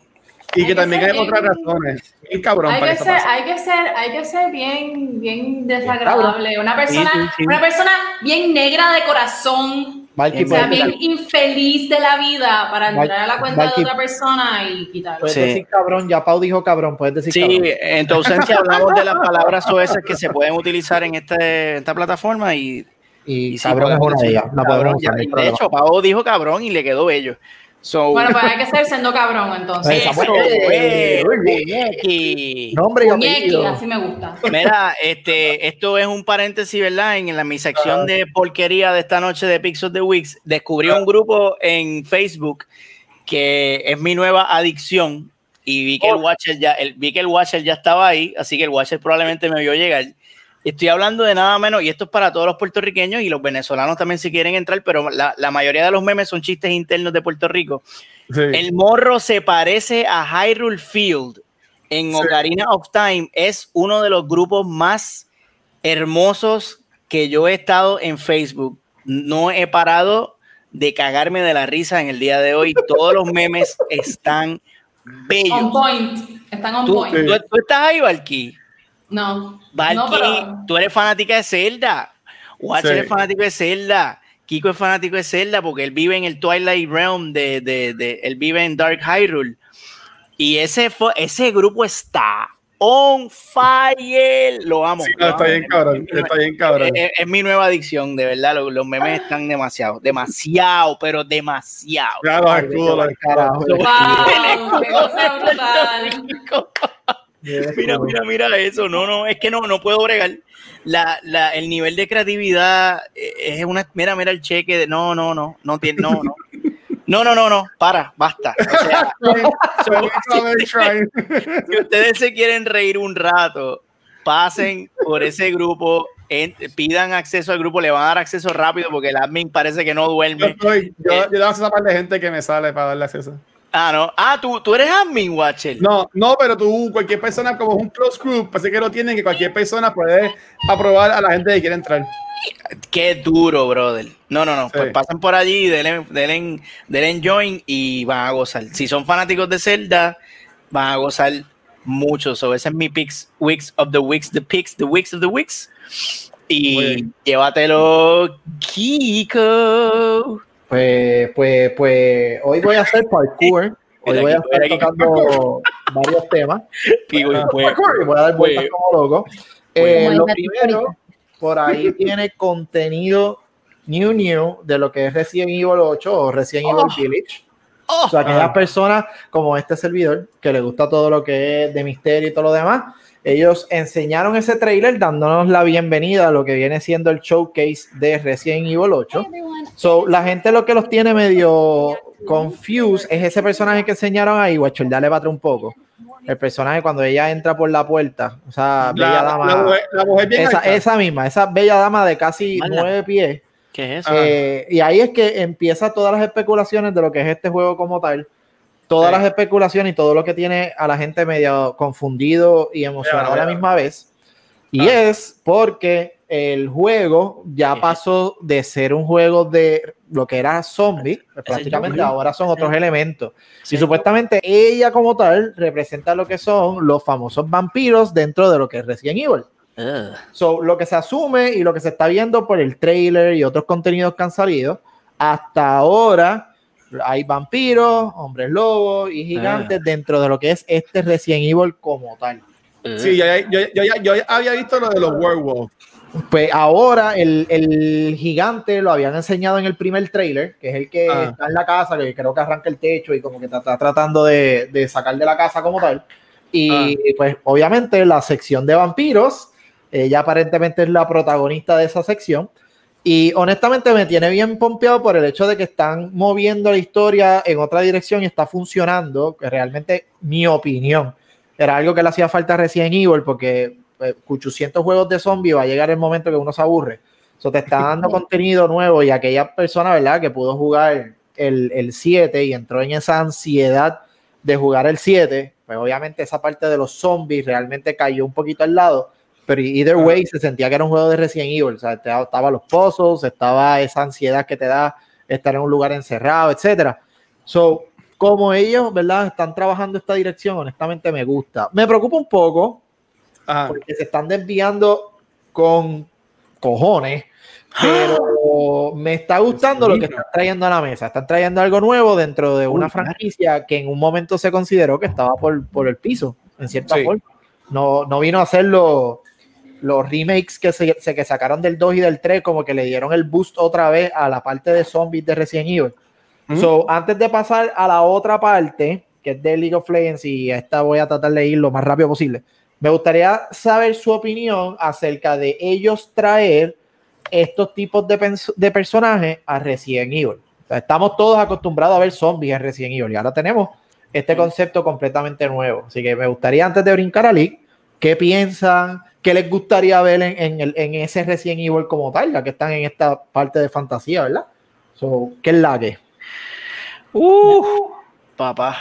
y Hay que que también hay otras bien- razones. Bien cabrón Hay para que, que eso ser, hay, que ser, hay que ser bien, bien desagradable. Una persona, Sí, sí, sí. una persona bien negra de corazón, O sea, bien infeliz de la vida para entrar a la cuenta de otra persona y quitarlo. puedes Sí. decir cabrón. Ya Pau dijo cabrón. Puedes decir Sí, cabrón. en tu ausencia hablamos de las palabras soeces que se pueden utilizar en este, esta plataforma y, Y, y sí, cabrón es podemos una de ellas. De hecho, Pavo dijo cabrón y le quedó bello. So, Bueno, pues hay que ser siendo cabrón entonces. Eso, Eh, eh, bien. muñequi. Nombre y así me gusta. Mira, este, esto es un paréntesis, ¿verdad? En la, mi sección de porquería de esta noche de Pixels de Wix, descubrí un grupo en Facebook que es mi nueva adicción y vi que el Watcher ya, el, vi que el Watcher ya estaba ahí, así que el Watcher probablemente me vio llegar. Estoy hablando de nada menos, y esto es para todos los puertorriqueños y los venezolanos también si quieren entrar, pero la, la mayoría de los memes son chistes internos de Puerto Rico. Sí. El morro se parece a Hyrule Field en Sí. Ocarina of Time. Es uno de los grupos más hermosos que yo he estado en Facebook. No he parado de cagarme de la risa en el día de hoy. Todos los memes están On bellos. point. Están on ¿Tú, point. tú- tú estás ahí, Valky? No. Valky, No, pero- tú eres fanática de Zelda. Watcher Sí. es fanático de Zelda. Kiko es fanático de Zelda porque él vive en el Twilight Realm de, de, de- él vive en Dark Hyrule. Y ese fue, ese grupo está on fire. Lo amo. Sí, no, está bien cabrón, Es mi- está bien cabrón. Es, es- es mi nueva adicción, de verdad. Los, los memes están demasiado, demasiado, pero demasiado. Ya los escudos, Mira, mira, mira eso. No, no, es que no, no puedo bregar. La, la, el nivel de creatividad eh, es una. Mira, mira el cheque. De, no, no, no, no tiene, no, no. No, no, no, no, para, basta. O sea, si ustedes se quieren reír un rato, pasen por ese grupo, en- pidan acceso al grupo, le van a dar acceso rápido porque el admin parece que no Yo, duerme. estoy, yo, yo le esa par de gente que me sale para darle acceso. Ah, no. Ah, tú, tú eres admin, Watcher. No, no, pero tú, cualquier persona, como es un close group, parece que lo tienen, que cualquier persona puede aprobar a la gente que quiere entrar. Qué duro, brother. No, no, no. Sí. Pues pasen por allí, denle, denle, denle join y van a gozar. Si son fanáticos de Zelda, van a gozar mucho. So, ese es mi picks, Wix of the Wix, the picks, the Wix of the. Muy Y llévatelo, Kiko. Pues, pues, pues, hoy voy a hacer parkour. Hoy voy a estar tocando varios temas. Parkour, y voy a dar vueltas como loco. Eh, lo primero, por ahí tiene contenido new new de lo que es Resident Evil 8 o Resident Evil Oh. Village. Oh, O sea, aquellas Ah. personas como este servidor que le gusta todo lo que es de misterio y todo lo demás, ellos enseñaron ese trailer dándonos la bienvenida a lo que viene siendo el showcase de Resident Evil 8. So, la gente lo que los tiene medio confused es ese personaje que enseñaron ahí, Guacho, dale para un poco. El personaje cuando ella entra por la puerta, o sea, bella La, dama. la mujer, la mujer bien esa, esa misma, esa bella dama de casi Mala. nueve pies. ¿Qué es eso? Eh, y ahí es que empieza todas las especulaciones de lo que es este juego como tal. Todas Sí. las especulaciones y todo lo que tiene a la gente medio confundido y emocionado a la misma vez. Y Ah. es porque el juego ya pasó de ser un juego de lo que era zombie, pues prácticamente ahora son otros elementos. Sí. Y supuestamente ella como tal representa lo que son los famosos vampiros dentro de lo que es Resident Evil. Ugh. So, lo que se asume y lo que se está viendo por el trailer y otros contenidos que han salido, hasta ahora hay vampiros, hombres lobos y gigantes dentro de lo que es este Resident Evil como tal. Sí, yo, yo, yo, yo- yo había visto lo de los werewolves. Pues ahora el, el gigante lo habían enseñado en el primer trailer, que es el que Ah. está en la casa, que creo que arranca el techo y como que está, tratando de, de sacar de la casa como tal. Y pues obviamente la sección de vampiros, ella aparentemente es la protagonista de esa sección. Y honestamente me tiene bien pompeado por el hecho de que están moviendo la historia en otra dirección y está funcionando, que realmente mi opinión. Era algo que le hacía falta Resident Evil porque 800 juegos de zombie va a llegar el momento que uno se aburre. Eso te está dando contenido nuevo y aquella persona, ¿verdad? Que pudo jugar el, el 7 y entró en esa ansiedad de jugar el 7, pues obviamente esa parte de los zombies realmente cayó un poquito al lado, pero either way se sentía que era un juego de Resident Evil, o sea, estaba los pozos, estaba esa ansiedad que te da estar en un lugar encerrado, etcétera. So, como ellos, ¿verdad? Están trabajando esta dirección, honestamente me gusta. Me preocupa un poco Ajá. porque se están desviando con cojones, pero me está gustando lo que están trayendo a la mesa. Están trayendo algo nuevo dentro de una franquicia que en un momento se consideró que estaba por, por el piso, en cierta Sí. forma. No, no vino a hacer los, los remakes que se, que sacaron del 2 y del 3, como que le dieron el boost otra vez a la parte de zombies de Resident Evil. So, antes de pasar a la otra parte, que es de League of Legends, y esta voy a tratar de ir lo más rápido posible, me gustaría saber su opinión acerca de ellos traer estos tipos de, personajes a Resident Evil. O sea, estamos todos acostumbrados a ver zombies en Resident Evil y ahora tenemos este concepto completamente nuevo. Así que me gustaría, antes de brincar a League, ¿qué piensan? ¿Qué les gustaría ver en, en el- en ese Resident Evil como tal? Ya que están en esta parte de fantasía, ¿verdad? So, ¿Qué es la que? Uh, papá.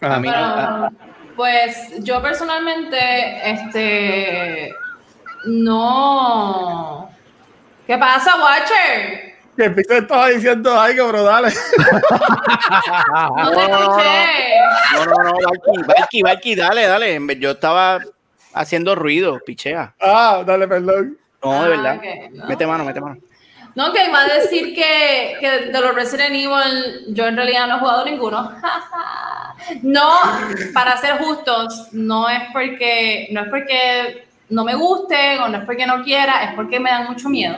A mí no- Ah, pues yo personalmente, este, no. ¿Qué pasa, Watcher? Que el Pixel estaba diciendo algo, bro, dale. No te escuché. No, no, no, Valky, Valky, Valky, dale, dale. Yo estaba haciendo ruido, pichea. Ah, dale, perdón. No, de Ah, verdad. no. Mete mano, mete mano. No, que iba a decir que, que de los Resident Evil yo en realidad no he jugado ninguno. no, para ser justos, no es porque no es porque no me gusten o no es porque no quiera, es porque me dan mucho miedo.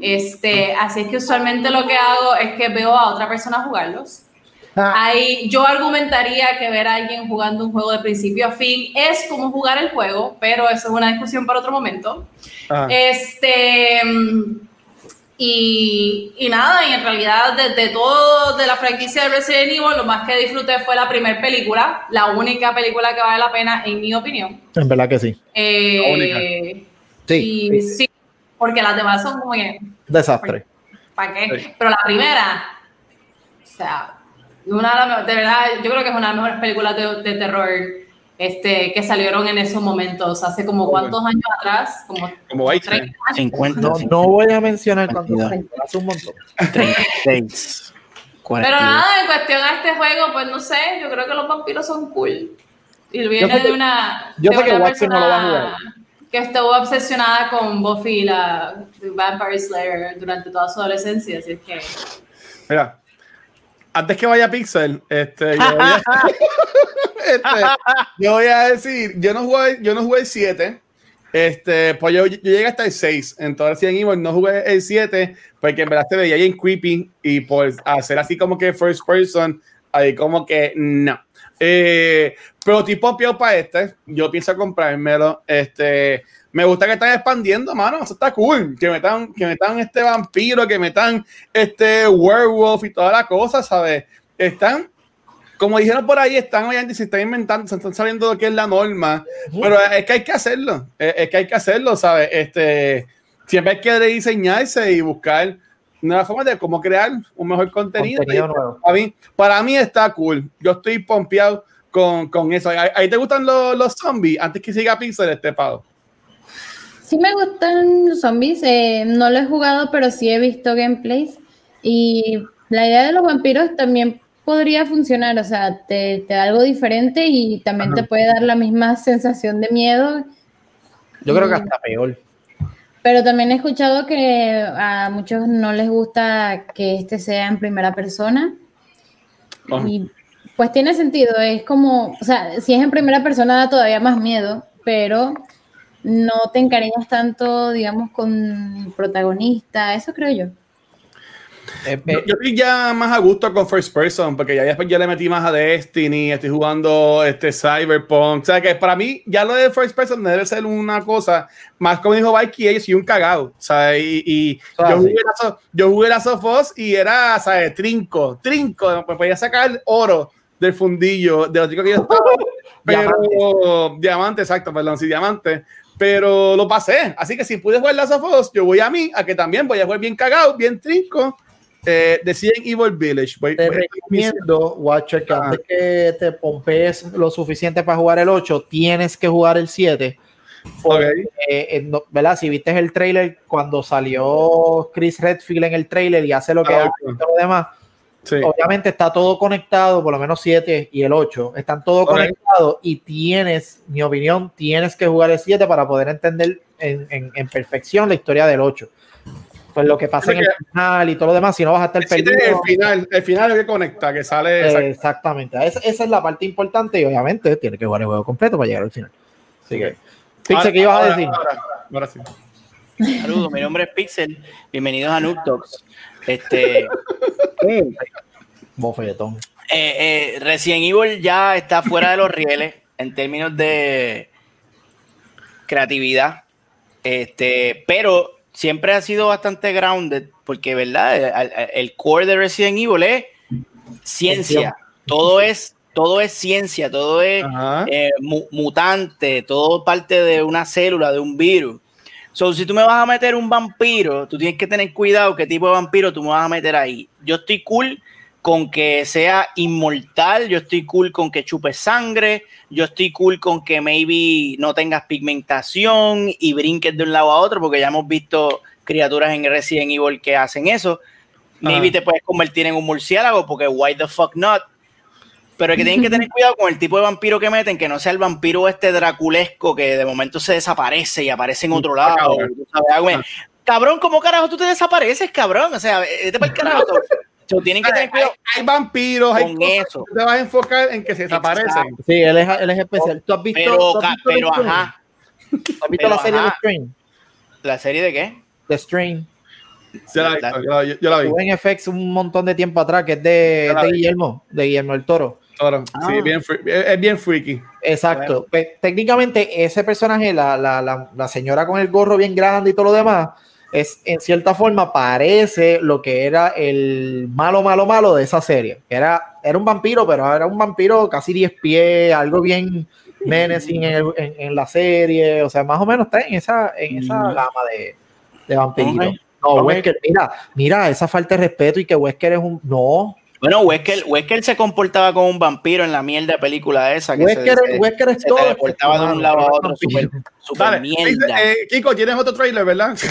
Este, así es que usualmente lo que hago es que veo a otra persona jugarlos. Ahí yo argumentaría que ver a alguien jugando un juego de principio a fin es como jugar el juego, pero eso es una discusión para otro momento. Ah. Este. Y, y nada, y en realidad, desde todo de la franquicia de Resident Evil, lo más que disfruté fue la primera película, la única película que vale la pena, en mi opinión. En verdad que sí. Eh, Sí, y sí, porque las demás son como que, Desastre. ¿para qué? Sí. Pero la primera, o sea, una de, las de verdad, yo creo que es una de las mejores películas de, de terror este, que salieron en esos momentos, hace como cuántos años atrás, como Como Vice. 30 años. 50, No, no voy a mencionar cuánto 22. hace un montón. 36. Pero 42. nada, en cuestión a este juego, pues no sé, yo creo que los vampiros son cool. Y viene que- de una, yo de sé que una Watson no lo va a jugar. que estuvo obsesionada con Buffy, la Vampire Slayer, durante toda su adolescencia, así es que... Mira, antes que vaya Pixel, este, yo voy a, este, yo voy a decir, yo no jugué, yo no jugué el 7, este, pues yo, yo llegué hasta el 6, entonces Resident Evil no jugué el 7, porque en verdad se veía bien creepy, y pues hacer así como que first person, ahí como que no. Eh, pero tipo pio para este, yo pienso comprármelo, este, me gusta que están expandiendo, mano, eso está cool, que metan, que metan este vampiro, que metan este werewolf y toda la cosa, ¿sabes? Están, como dijeron por ahí, están obviamente se están inventando, se están sabiendo lo que es la norma, pero es que hay que hacerlo, es, es que hay que hacerlo, ¿sabes? Este, siempre hay que rediseñarse y buscar nuevas formas de cómo crear un mejor contenido. Contenido nuevo. Para mí, para mí está cool, yo estoy pompeado con, con eso. ¿Ahí, ahí te gustan los, los zombies? Antes que siga Pixel, este pavo. Sí me gustan los zombies, eh, no lo he jugado, pero sí he visto gameplays y la idea de los vampiros también podría funcionar, o sea, te, te da algo diferente y también te puede dar la misma sensación de miedo, Yo creo que hasta peor. pero también he escuchado que a muchos no les gusta que este sea en primera persona Ajá. y pues tiene sentido, es como, o sea, si es en primera persona da todavía más miedo, pero no te encariñas tanto, digamos, con el protagonista, eso creo yo. Eh, Yo, eh, yo estoy ya más a gusto con First Person, porque ya después ya le metí más a Destiny, estoy jugando este Cyberpunk. O sea que para mí, ya lo de First Person debe ser una cosa más como dijo Mikey, ellos y un cagado. O sea, y, y Ah, yo, sí. jugué la, So- yo jugué la Sofos y era, ¿sabes? Trinco, trinco. Me podía sacar oro del fundillo, de lo rico que yo estaba. pero, diamante. exacto, perdón, sí, diamante. Pero lo pasé. Así que si pude jugar la Sofos, yo voy a mí, a que también voy a jugar bien cagado, bien trinco. Eh, decían Evil Village. Voy, te voy- recomiendo, Watcher, que Ah. antes que te pompees lo suficiente para jugar el 8, tienes que jugar el 7. Porque, Ok. eh, eh, no- ¿verdad? Si viste el trailer, cuando salió Chris Redfield en el trailer y hace lo que Ah, hace y todo lo demás, Sí. obviamente está todo conectado, por lo menos 7 y el 8, están todos Ok. conectados y tienes, mi opinión, tienes que jugar el 7 para poder entender en, en- en perfección la historia del 8. Pues lo que pasa en el final y todo lo demás, si no vas a estar El perdido. el final, el final es que conecta, que sale. Eh. Exactamente, esa, esa es la parte importante y obviamente tiene que jugar el juego completo para llegar al final. Así que, Pixel, ¿qué ibas a Ahora- decir? Ahora, ahora sí. Saludos, mi nombre es Pixel. Bienvenidos a Noob Talks. Este, Bofetón. eh, eh, Resident Evil ya está fuera de los rieles en términos de creatividad. Este, pero siempre ha sido bastante grounded, porque verdad, el, core de Resident Evil es ciencia. Todo es, todo es ciencia, todo es eh, mu- mutante, todo parte de una célula, de un virus. So, si tú me vas a meter un vampiro, tú tienes que tener cuidado qué tipo de vampiro tú me vas a meter ahí. Yo estoy cool con que sea inmortal, yo estoy cool con que chupe sangre, yo estoy cool con que maybe no tengas pigmentación y brinques de un lado a otro, porque ya hemos visto criaturas en Resident Evil que hacen eso. Maybe Ajá. te puedes convertir en un murciélago, porque why the fuck not? Pero que tienen que tener cuidado con el tipo de vampiro que meten, que no sea el vampiro este draculesco que de momento se desaparece y aparece en otro lado. cabrón. tú sabes. Cabrón, ¿cómo carajo tú te desapareces, cabrón? O sea, vete para el carajo. So, tienen que Hay, tener cuidado hay vampiros, hay con cosas eso. que te vas a enfocar en que se desaparecen. Exacto. Sí, él es, él es especial. ¿Tú has visto, Pero, tú has visto The pero ajá. ¿Tú has visto pero la serie ajá. de Strain? ¿La serie de qué? The Strain. Yo la, la- yo- yo la vi. Estuvo en FX un montón de tiempo atrás, que es de, de. Guillermo, de Guillermo el Toro. Ahora, Ah. Sí, bien fre- es bien freaky. Exacto. Pues, técnicamente, ese personaje, la, la, la, la señora con el gorro bien grande y todo lo demás, es en cierta forma parece lo que era el malo, malo, malo de esa serie. Era, era un vampiro, pero era un vampiro casi 10 pies, algo bien menacing en, en- en la serie. O sea, más o menos está en esa, en esa Mm. gama de, de vampiritos. Ok. No. Wesker, mira, mira, esa falta de respeto y que Wesker es un. No, Bueno, Wesker, Wesker se comportaba como un vampiro en la mierda película esa. Que Wesker, se, se- Wesker es se todo. teleportaba de un lado a otro, Vampiro. super, super Dale, mierda. eh, Kiko, tienes otro trailer, ¿verdad?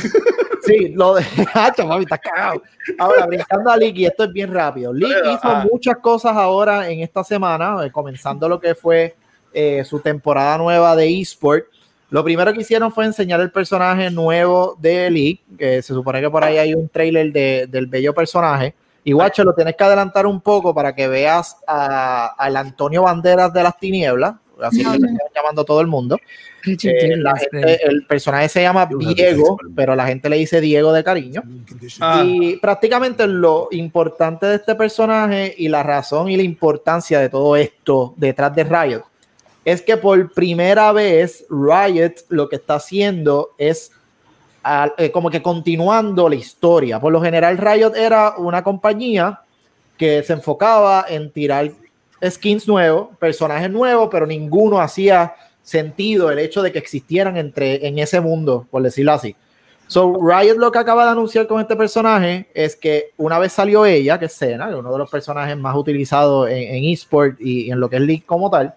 Sí, lo de. Hacho, mami, está cagado. Ahora, brincando a League, y esto es bien rápido. Pero, hizo ah. muchas cosas ahora en esta semana, eh, comenzando lo que fue eh, su temporada nueva de eSport. Lo primero que hicieron fue enseñar el personaje nuevo de League, que se supone que por ahí hay un trailer de- del bello personaje. Y guacho, lo tienes que adelantar un poco para que veas a- al Antonio Banderas de las tinieblas, así que le están llamando todo el mundo. Eh, la gente- el personaje se llama Diego, pero la gente le dice Diego de cariño. Ah, Y prácticamente lo importante de este personaje y la razón y la importancia de todo esto detrás de Riot es que por primera vez Riot lo que está haciendo es eh, como que continuando la historia. Por lo general Riot era una compañía que se enfocaba en tirar skins nuevos, personajes nuevos, pero ninguno hacía sentido el hecho de que existieran entre en ese mundo, por decirlo así. So, Riot lo que acaba de anunciar con este personaje es que una vez salió ella, que es es uno de los personajes más utilizados en, en eSport y en lo que es League como tal,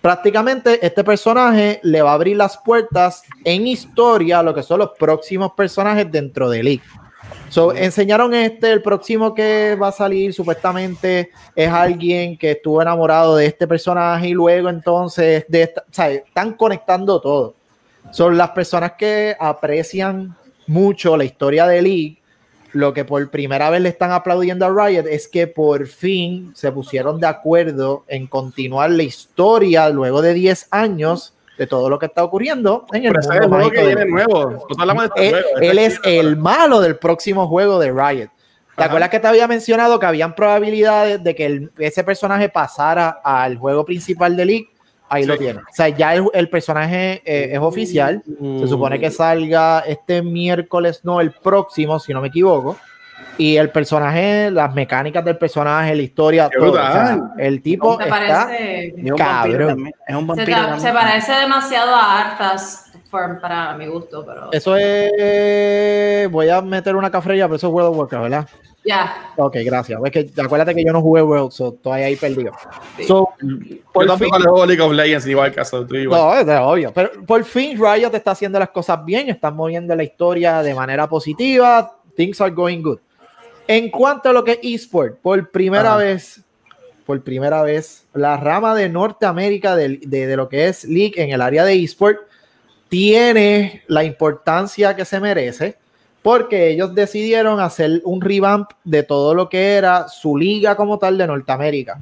prácticamente este personaje le va a abrir las puertas en historia a lo que son los próximos personajes dentro de League. So, enseñaron este, el próximo que va a salir supuestamente es alguien que estuvo enamorado de este personaje y luego entonces de esta, o sea, están conectando todo. Son las personas que aprecian mucho la historia de League. Lo que por primera vez le están aplaudiendo a Riot es que por fin se pusieron de acuerdo en continuar la historia luego de 10 años de todo lo que está ocurriendo en el pero ese es mundo el juego mágico que viene nuevo. De este Él, juego. él es el malo del próximo juego de Riot. ¿Te Ajá. acuerdas que te había mencionado que habían probabilidades de que el- ese personaje pasara al juego principal de League? Ahí lo Sí. tiene. O sea, ya el, el personaje eh, es oficial. Se supone Mm. que salga este miércoles, no, el próximo, si no me equivoco. Y el personaje, las mecánicas del personaje, la historia, Qué todo. O sea, el tipo ¿Te está. parece? Cabrón. Es un Se, vampiro también. se parece demasiado a Arthas for- para mi gusto, pero. Eso es. Voy a meter una cafrilla, pero eso es World of Warcraft, ¿verdad? Ya. Ok, gracias. Es que acuérdate que yo no jugué World, so estoy ahí perdido. So, por Yo fin, tampoco le juego League of Legends igual caso. Tú igual. no, es de obvio. Pero por fin Riot está haciendo las cosas bien, están moviendo la historia de manera positiva. Things are going good. En cuanto a lo que es eSport, por primera Ajá. vez, por primera vez, la rama de Norteamérica de, de- de lo que es League en el área de eSport tiene la importancia que se merece porque ellos decidieron hacer un revamp de todo lo que era su liga como tal de Norteamérica.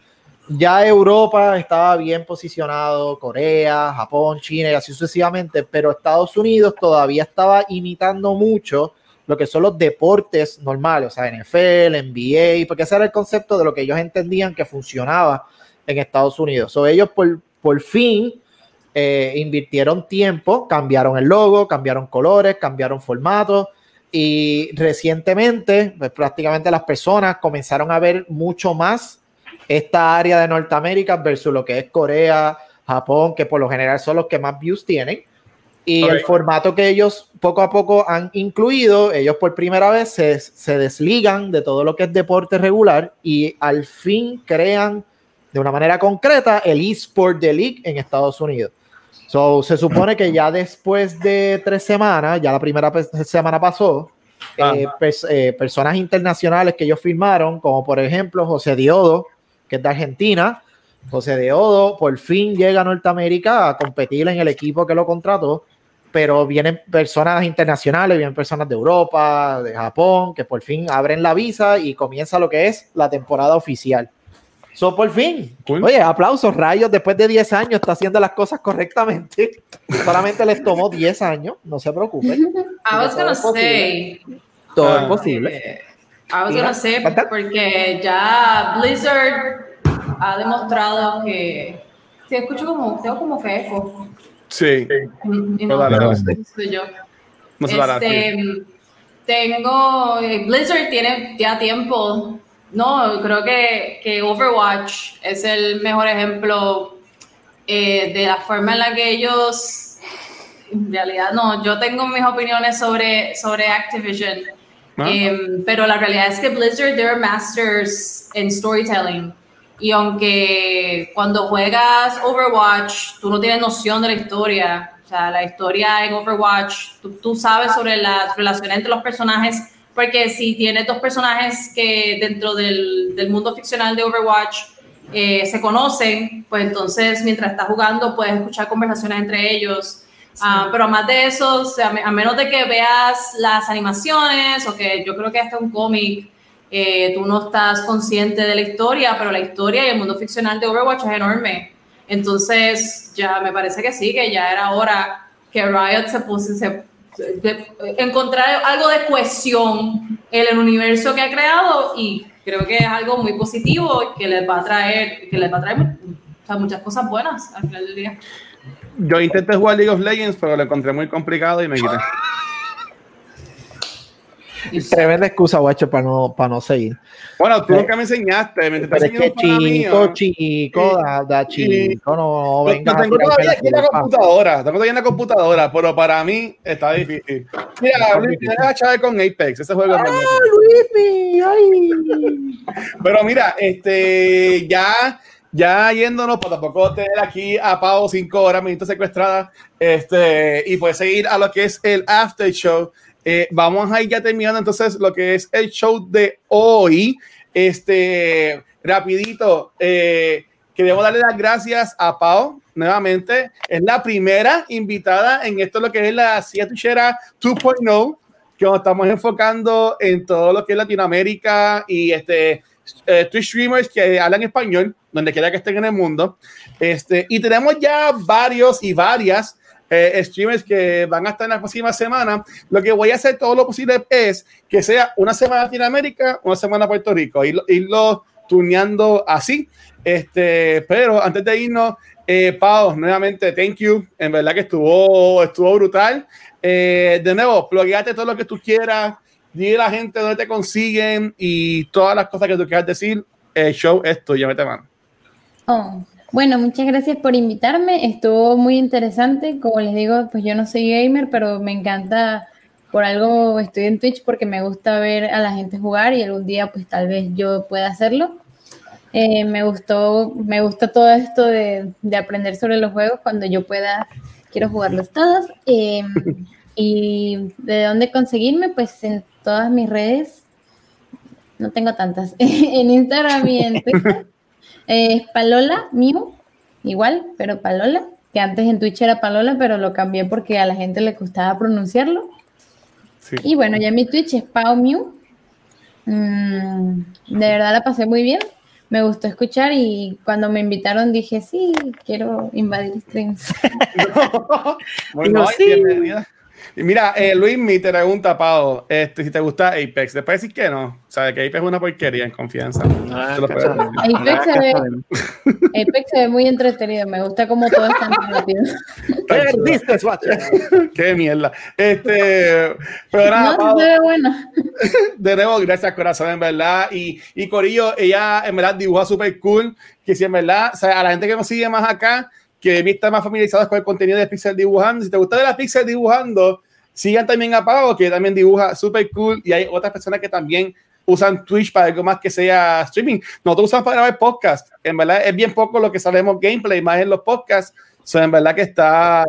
Ya Europa estaba bien posicionado, Corea, Japón, China y así sucesivamente, pero Estados Unidos todavía estaba imitando mucho lo que son los deportes normales, o sea, NFL, NBA, porque ese era el concepto de lo que ellos entendían que funcionaba en Estados Unidos. So, ellos por, por fin eh, invirtieron tiempo, cambiaron el logo, cambiaron colores, cambiaron formatos y recientemente, pues, prácticamente las personas comenzaron a ver mucho más esta área de Norteamérica versus lo que es Corea, Japón, que por lo general son los que más views tienen. Y el formato que ellos poco a poco han incluido, ellos por primera vez se, se, desligan de todo lo que es deporte regular y al fin crean de una manera concreta el eSport de League en Estados Unidos. So, se supone que ya después de tres semanas, ya la primera semana pasó, eh, eh, personas internacionales que ellos firmaron, como por ejemplo José Diodo, que es de Argentina, José Diodo por fin llega a Norteamérica a competir en el equipo que lo contrató pero vienen personas internacionales, vienen personas de Europa, de Japón, que por fin abren la visa y comienza lo que es la temporada oficial. So, por fin. Oye, aplausos, Rayos, después de 10 años está haciendo las cosas correctamente. Solamente les tomó 10 años, no se preocupen. I was gonna say. Todo es posible. I was gonna say, porque ya Blizzard ha demostrado que. Si escucho como, tengo como que eco. Sí. no, soy yo. este, tengo. Eh, Blizzard tiene ya tiempo. No, creo que, que Overwatch es el mejor ejemplo eh, de la forma en la que ellos. En realidad, no, yo tengo mis opiniones sobre, sobre Activision. Ah. Em, pero la realidad es que Blizzard, they're masters in storytelling. Y aunque cuando juegas Overwatch, tú no tienes noción de la historia, o sea, la historia en Overwatch, tú, sabes sobre las relaciones entre los personajes, porque si tienes dos personajes que dentro del, del mundo ficcional de Overwatch eh, se conocen, pues entonces mientras estás jugando puedes escuchar conversaciones entre ellos. Ah, pero además de eso, o sea, a menos de que veas las animaciones o que yo creo que hasta un cómic eh, tú no estás consciente de la historia, pero la historia y el mundo ficcional de Overwatch es enorme. Entonces, ya me parece que sí, que ya era hora que Riot se pusiese encontrar algo de cohesión en el universo que ha creado y creo que es algo muy positivo que les va a traer, que les va a traer muchas cosas buenas al final del día. Yo intenté jugar League of Legends, pero lo encontré muy complicado y me quité. Tremenda excusa, guacho, para no, para no seguir. Bueno, tú nunca me enseñaste. Me pero es que chico, chico, da, da, chico, no, venga. Lo tengo todavía aquí en la computadora, tengo todavía en la computadora, pero para mí está difícil. Mira, Luis, tienes a Chávez con Apex, ese juego ¡Ah, Luis! ¡Ay! Pero mira, este, ya ya yéndonos para tampoco tener aquí a Pau cinco horas, minutos secuestrada, este, y puedes seguir a lo que es el after show eh, vamos a ir ya terminando entonces lo que es el show de hoy. Este, rapidito, eh, queremos darle las gracias a Pau nuevamente. Es la primera invitada en esto lo que es la Tuchera 2.0, que nos estamos enfocando en todo lo que es Latinoamérica y este eh, Twitch streamers que hablan español, donde quiera que estén en el mundo. Este, y tenemos ya varios y varias eh, streamers que van a estar en la próxima semana. Lo que voy a hacer todo lo posible es que sea una semana Latinoamérica, una semana Puerto Rico, y irlo tuneando así. Este, pero antes de irnos, eh, Pau, nuevamente, thank you. En verdad que estuvo, estuvo brutal. Eh, de nuevo, plugueate todo lo que tú quieras. Dile a la gente dónde te consiguen y todas las cosas que tú quieras decir. El show es tuyo, mete mano. Oh, bueno, muchas gracias por invitarme. Estuvo muy interesante. Como les digo, pues yo no soy gamer, pero me encanta, por algo estoy en Twitch porque me gusta ver a la gente jugar y algún día pues tal vez yo pueda hacerlo. Eh, me gustó, me gusta todo esto de, aprender sobre los juegos cuando yo pueda, quiero jugarlos todos. Em, y de dónde conseguirme, pues en todas mis redes, no tengo tantas, en Instagram y en Twitter. Es Palola, mío, igual, pero Palola, que antes en Twitch era Palola, pero lo cambié porque a la gente le gustaba pronunciarlo. Y bueno, ya mi Twitch es Pau Mew. Mm, de verdad la pasé muy bien. Me gustó escuchar y cuando me invitaron dije, sí, quiero invadir streams. bueno, sí. bienvenida. Mira, eh, Luis me te pregunta, Pau, este, si te gusta Apex. Después decís que no. Sabes que Apex es una porquería en confianza. Ah, decir. Apex se, ve, Apex se ve muy entretenido. Me gusta cómo todo está rápido. Qué mierda. Este, pero nada, No, Pau, se ve bueno. de nuevo, gracias, corazón, en verdad. Y, y Corillo, ella en verdad dibuja súper cool. Que si en verdad, o sea, a la gente que nos sigue más acá, que está más familiarizados con el contenido de Pixel Dibujando, si te gusta de la Pixel Dibujando, sigan también a Pau, que también dibuja súper cool. Y hay otras personas que también usan Twitch para algo más que sea streaming. Nosotros usamos para grabar podcast. En verdad es bien poco lo que sabemos gameplay, más en los podcasts. So, en verdad que está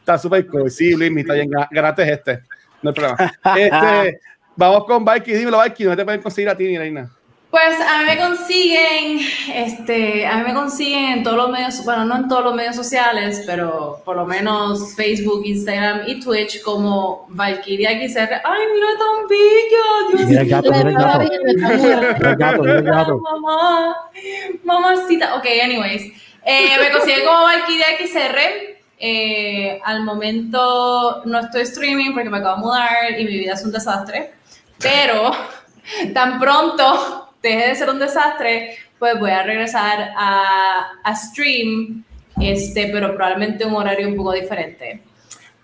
está súper cool. Sí, Luis, está bien. ga- Ganaste este. No hay problema. Este, vamos con Vikey. Dímelo, Vikey. ¿Dónde te pueden conseguir a ti, mi reina? Pues a mí me consiguen, este, a mí me consiguen en todos los medios, bueno, no en todos los medios sociales, pero por lo menos Facebook, Instagram y Twitch como Valkyria XR. ¡Ay, mira tan bella! Dios Mira el gato, Le mira el estaba gato. viendo, está muerto. Mira el gato, mira el gato. Mamá, mamacita. Ok, anyways. Eh, me consiguen como Valkyria XR. Eh, al momento no estoy streaming porque me acabo de mudar y mi vida es un desastre. Pero tan pronto deje de ser un desastre, pues voy a regresar a, a stream, este, pero probablemente un horario un poco diferente.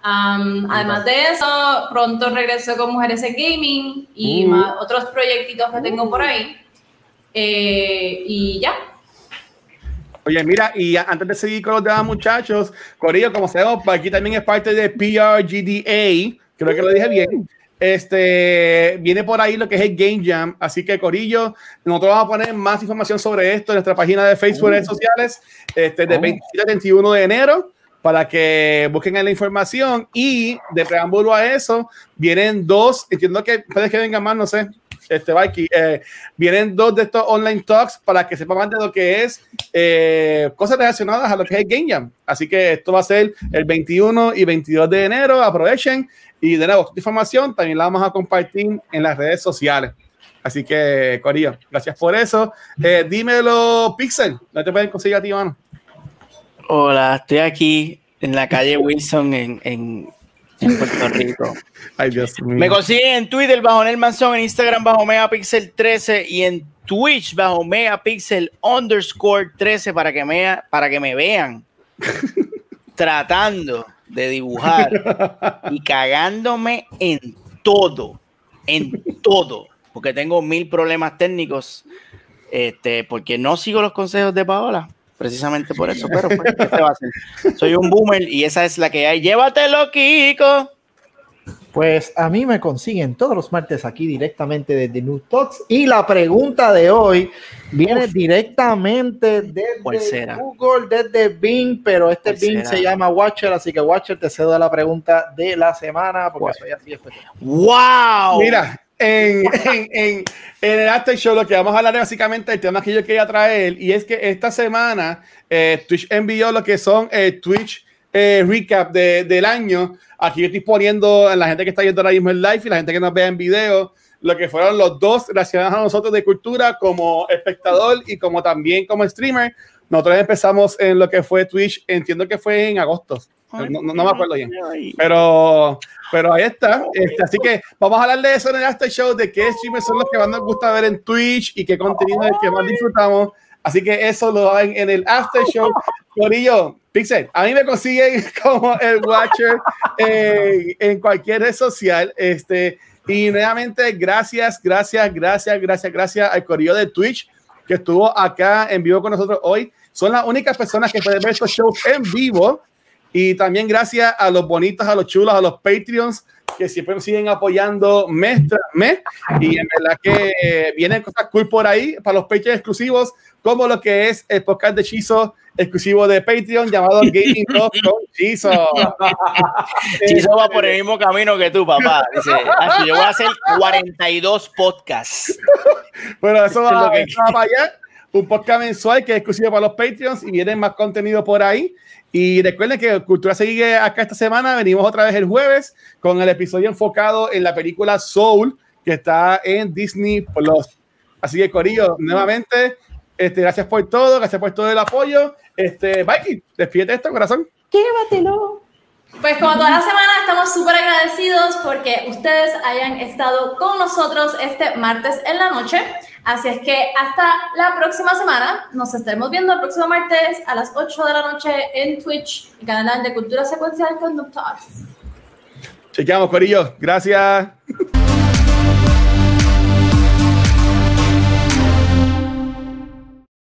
Um, además de eso, pronto regreso con Mujeres en Gaming y Uh. más otros proyectitos que tengo por ahí. Eh, y ya. Oye, mira, y antes de seguir con los demás muchachos, Corillo, como sabemos, aquí también es parte de PRGDA, creo que lo dije bien. Este viene por ahí lo que es el Game Jam, así que Corillo, nosotros vamos a poner más información sobre esto en nuestra página de Facebook, redes sociales, este, de Oh. 27 a 31 de enero, para que busquen ahí la información. Y de preámbulo a eso, vienen dos, entiendo que puede que vengan más, no sé, este Vikey, eh, vienen dos de estos online talks para que sepan más de lo que es eh, cosas relacionadas a lo que es el Game Jam. Así que esto va a ser el 21 y 22 de enero. Aprovechen. Y de nuevo, esta información también la vamos a compartir en las redes sociales. Así que, Corillo, gracias por eso. Eh, dímelo, Pixel. ¿No te pueden conseguir a ti, mano? Hola, estoy aquí en la calle Wilson en, en, en Puerto Rico. Ay, Dios mío. Me consiguen en Twitter bajo Nel Manzón, en Instagram bajo Megapixel 13 y en Twitch bajo Megapixel underscore 13 para que me, para que me vean tratando de dibujar y cagándome en todo, en todo, porque tengo mil problemas técnicos, este, porque no sigo los consejos de Paola, precisamente por eso, pero pues, ¿qué se va a hacer? Soy un boomer y esa es la que hay. Llévatelo, Kiko. Pues a mí me consiguen todos los martes aquí directamente desde New Talks. Y la pregunta de hoy viene directamente ¿Cuál desde? Google, desde Bing, pero este ¿Cuál Bing será? se llama Watcher, así que Watcher te cedo la pregunta de la semana porque ¿Cuál? soy así especial. ¡Wow! Mira, en, en, en, en el After Show lo que vamos a hablar es básicamente el tema que yo quería traer y es que esta semana eh, Twitch envió lo que son eh, Twitch eh, recap de- del año. Aquí yo estoy poniendo a la gente que está viendo ahora mismo en live y la gente que nos vea en video lo que fueron los dos relacionados a nosotros de cultura como espectador y como también como streamer. Nosotros empezamos en lo que fue Twitch, entiendo que fue en agosto. No, no- no me acuerdo bien. Pero, pero ahí está. Este, así que vamos a hablar de eso en el After Show, de qué streamers son los que más nos gusta ver en Twitch y qué contenido es el que más disfrutamos. Así que eso lo ven en el After Show. Corillo, Pixel, a mí me consiguen como el Watcher eh, en cualquier red social. Este, y nuevamente, gracias, gracias, gracias, gracias, gracias al Corillo de Twitch que estuvo acá en vivo con nosotros hoy. Son las únicas personas que pueden ver estos shows en vivo. Y también gracias a los bonitos, a los chulos, a los Patreons que siempre nos siguen apoyando mes tras mes. Y en verdad que eh, vienen cosas cool por ahí para los Patreons exclusivos, como lo que es el podcast de Chizo exclusivo de Patreon llamado Gaming Talk con Chizo. Chizo va por el mismo camino que tú, papá. Dice, "Ah, yo voy a hacer 42 podcasts. Pero eso Eso es va, lo que- eso va para allá. Un podcast mensual que es exclusivo para los Patreons y viene más contenido por ahí. Y recuerden que Cultura sigue acá esta semana. Venimos otra vez el jueves con el episodio enfocado en la película Soul que está en Disney Plus. Así que, Corillo, nuevamente, este, gracias por todo, gracias por todo el apoyo. Este, Mikey, despídete esto, corazón. Llévatelo. Pues como todas las semanas estamos súper agradecidos porque ustedes hayan estado con nosotros este martes en la noche. Así es que hasta la próxima semana. Nos estaremos viendo el próximo martes a las 8 de la noche en Twitch, el canal de Cultura Secuencial con Talks. Chequeamos, Corillo. Gracias.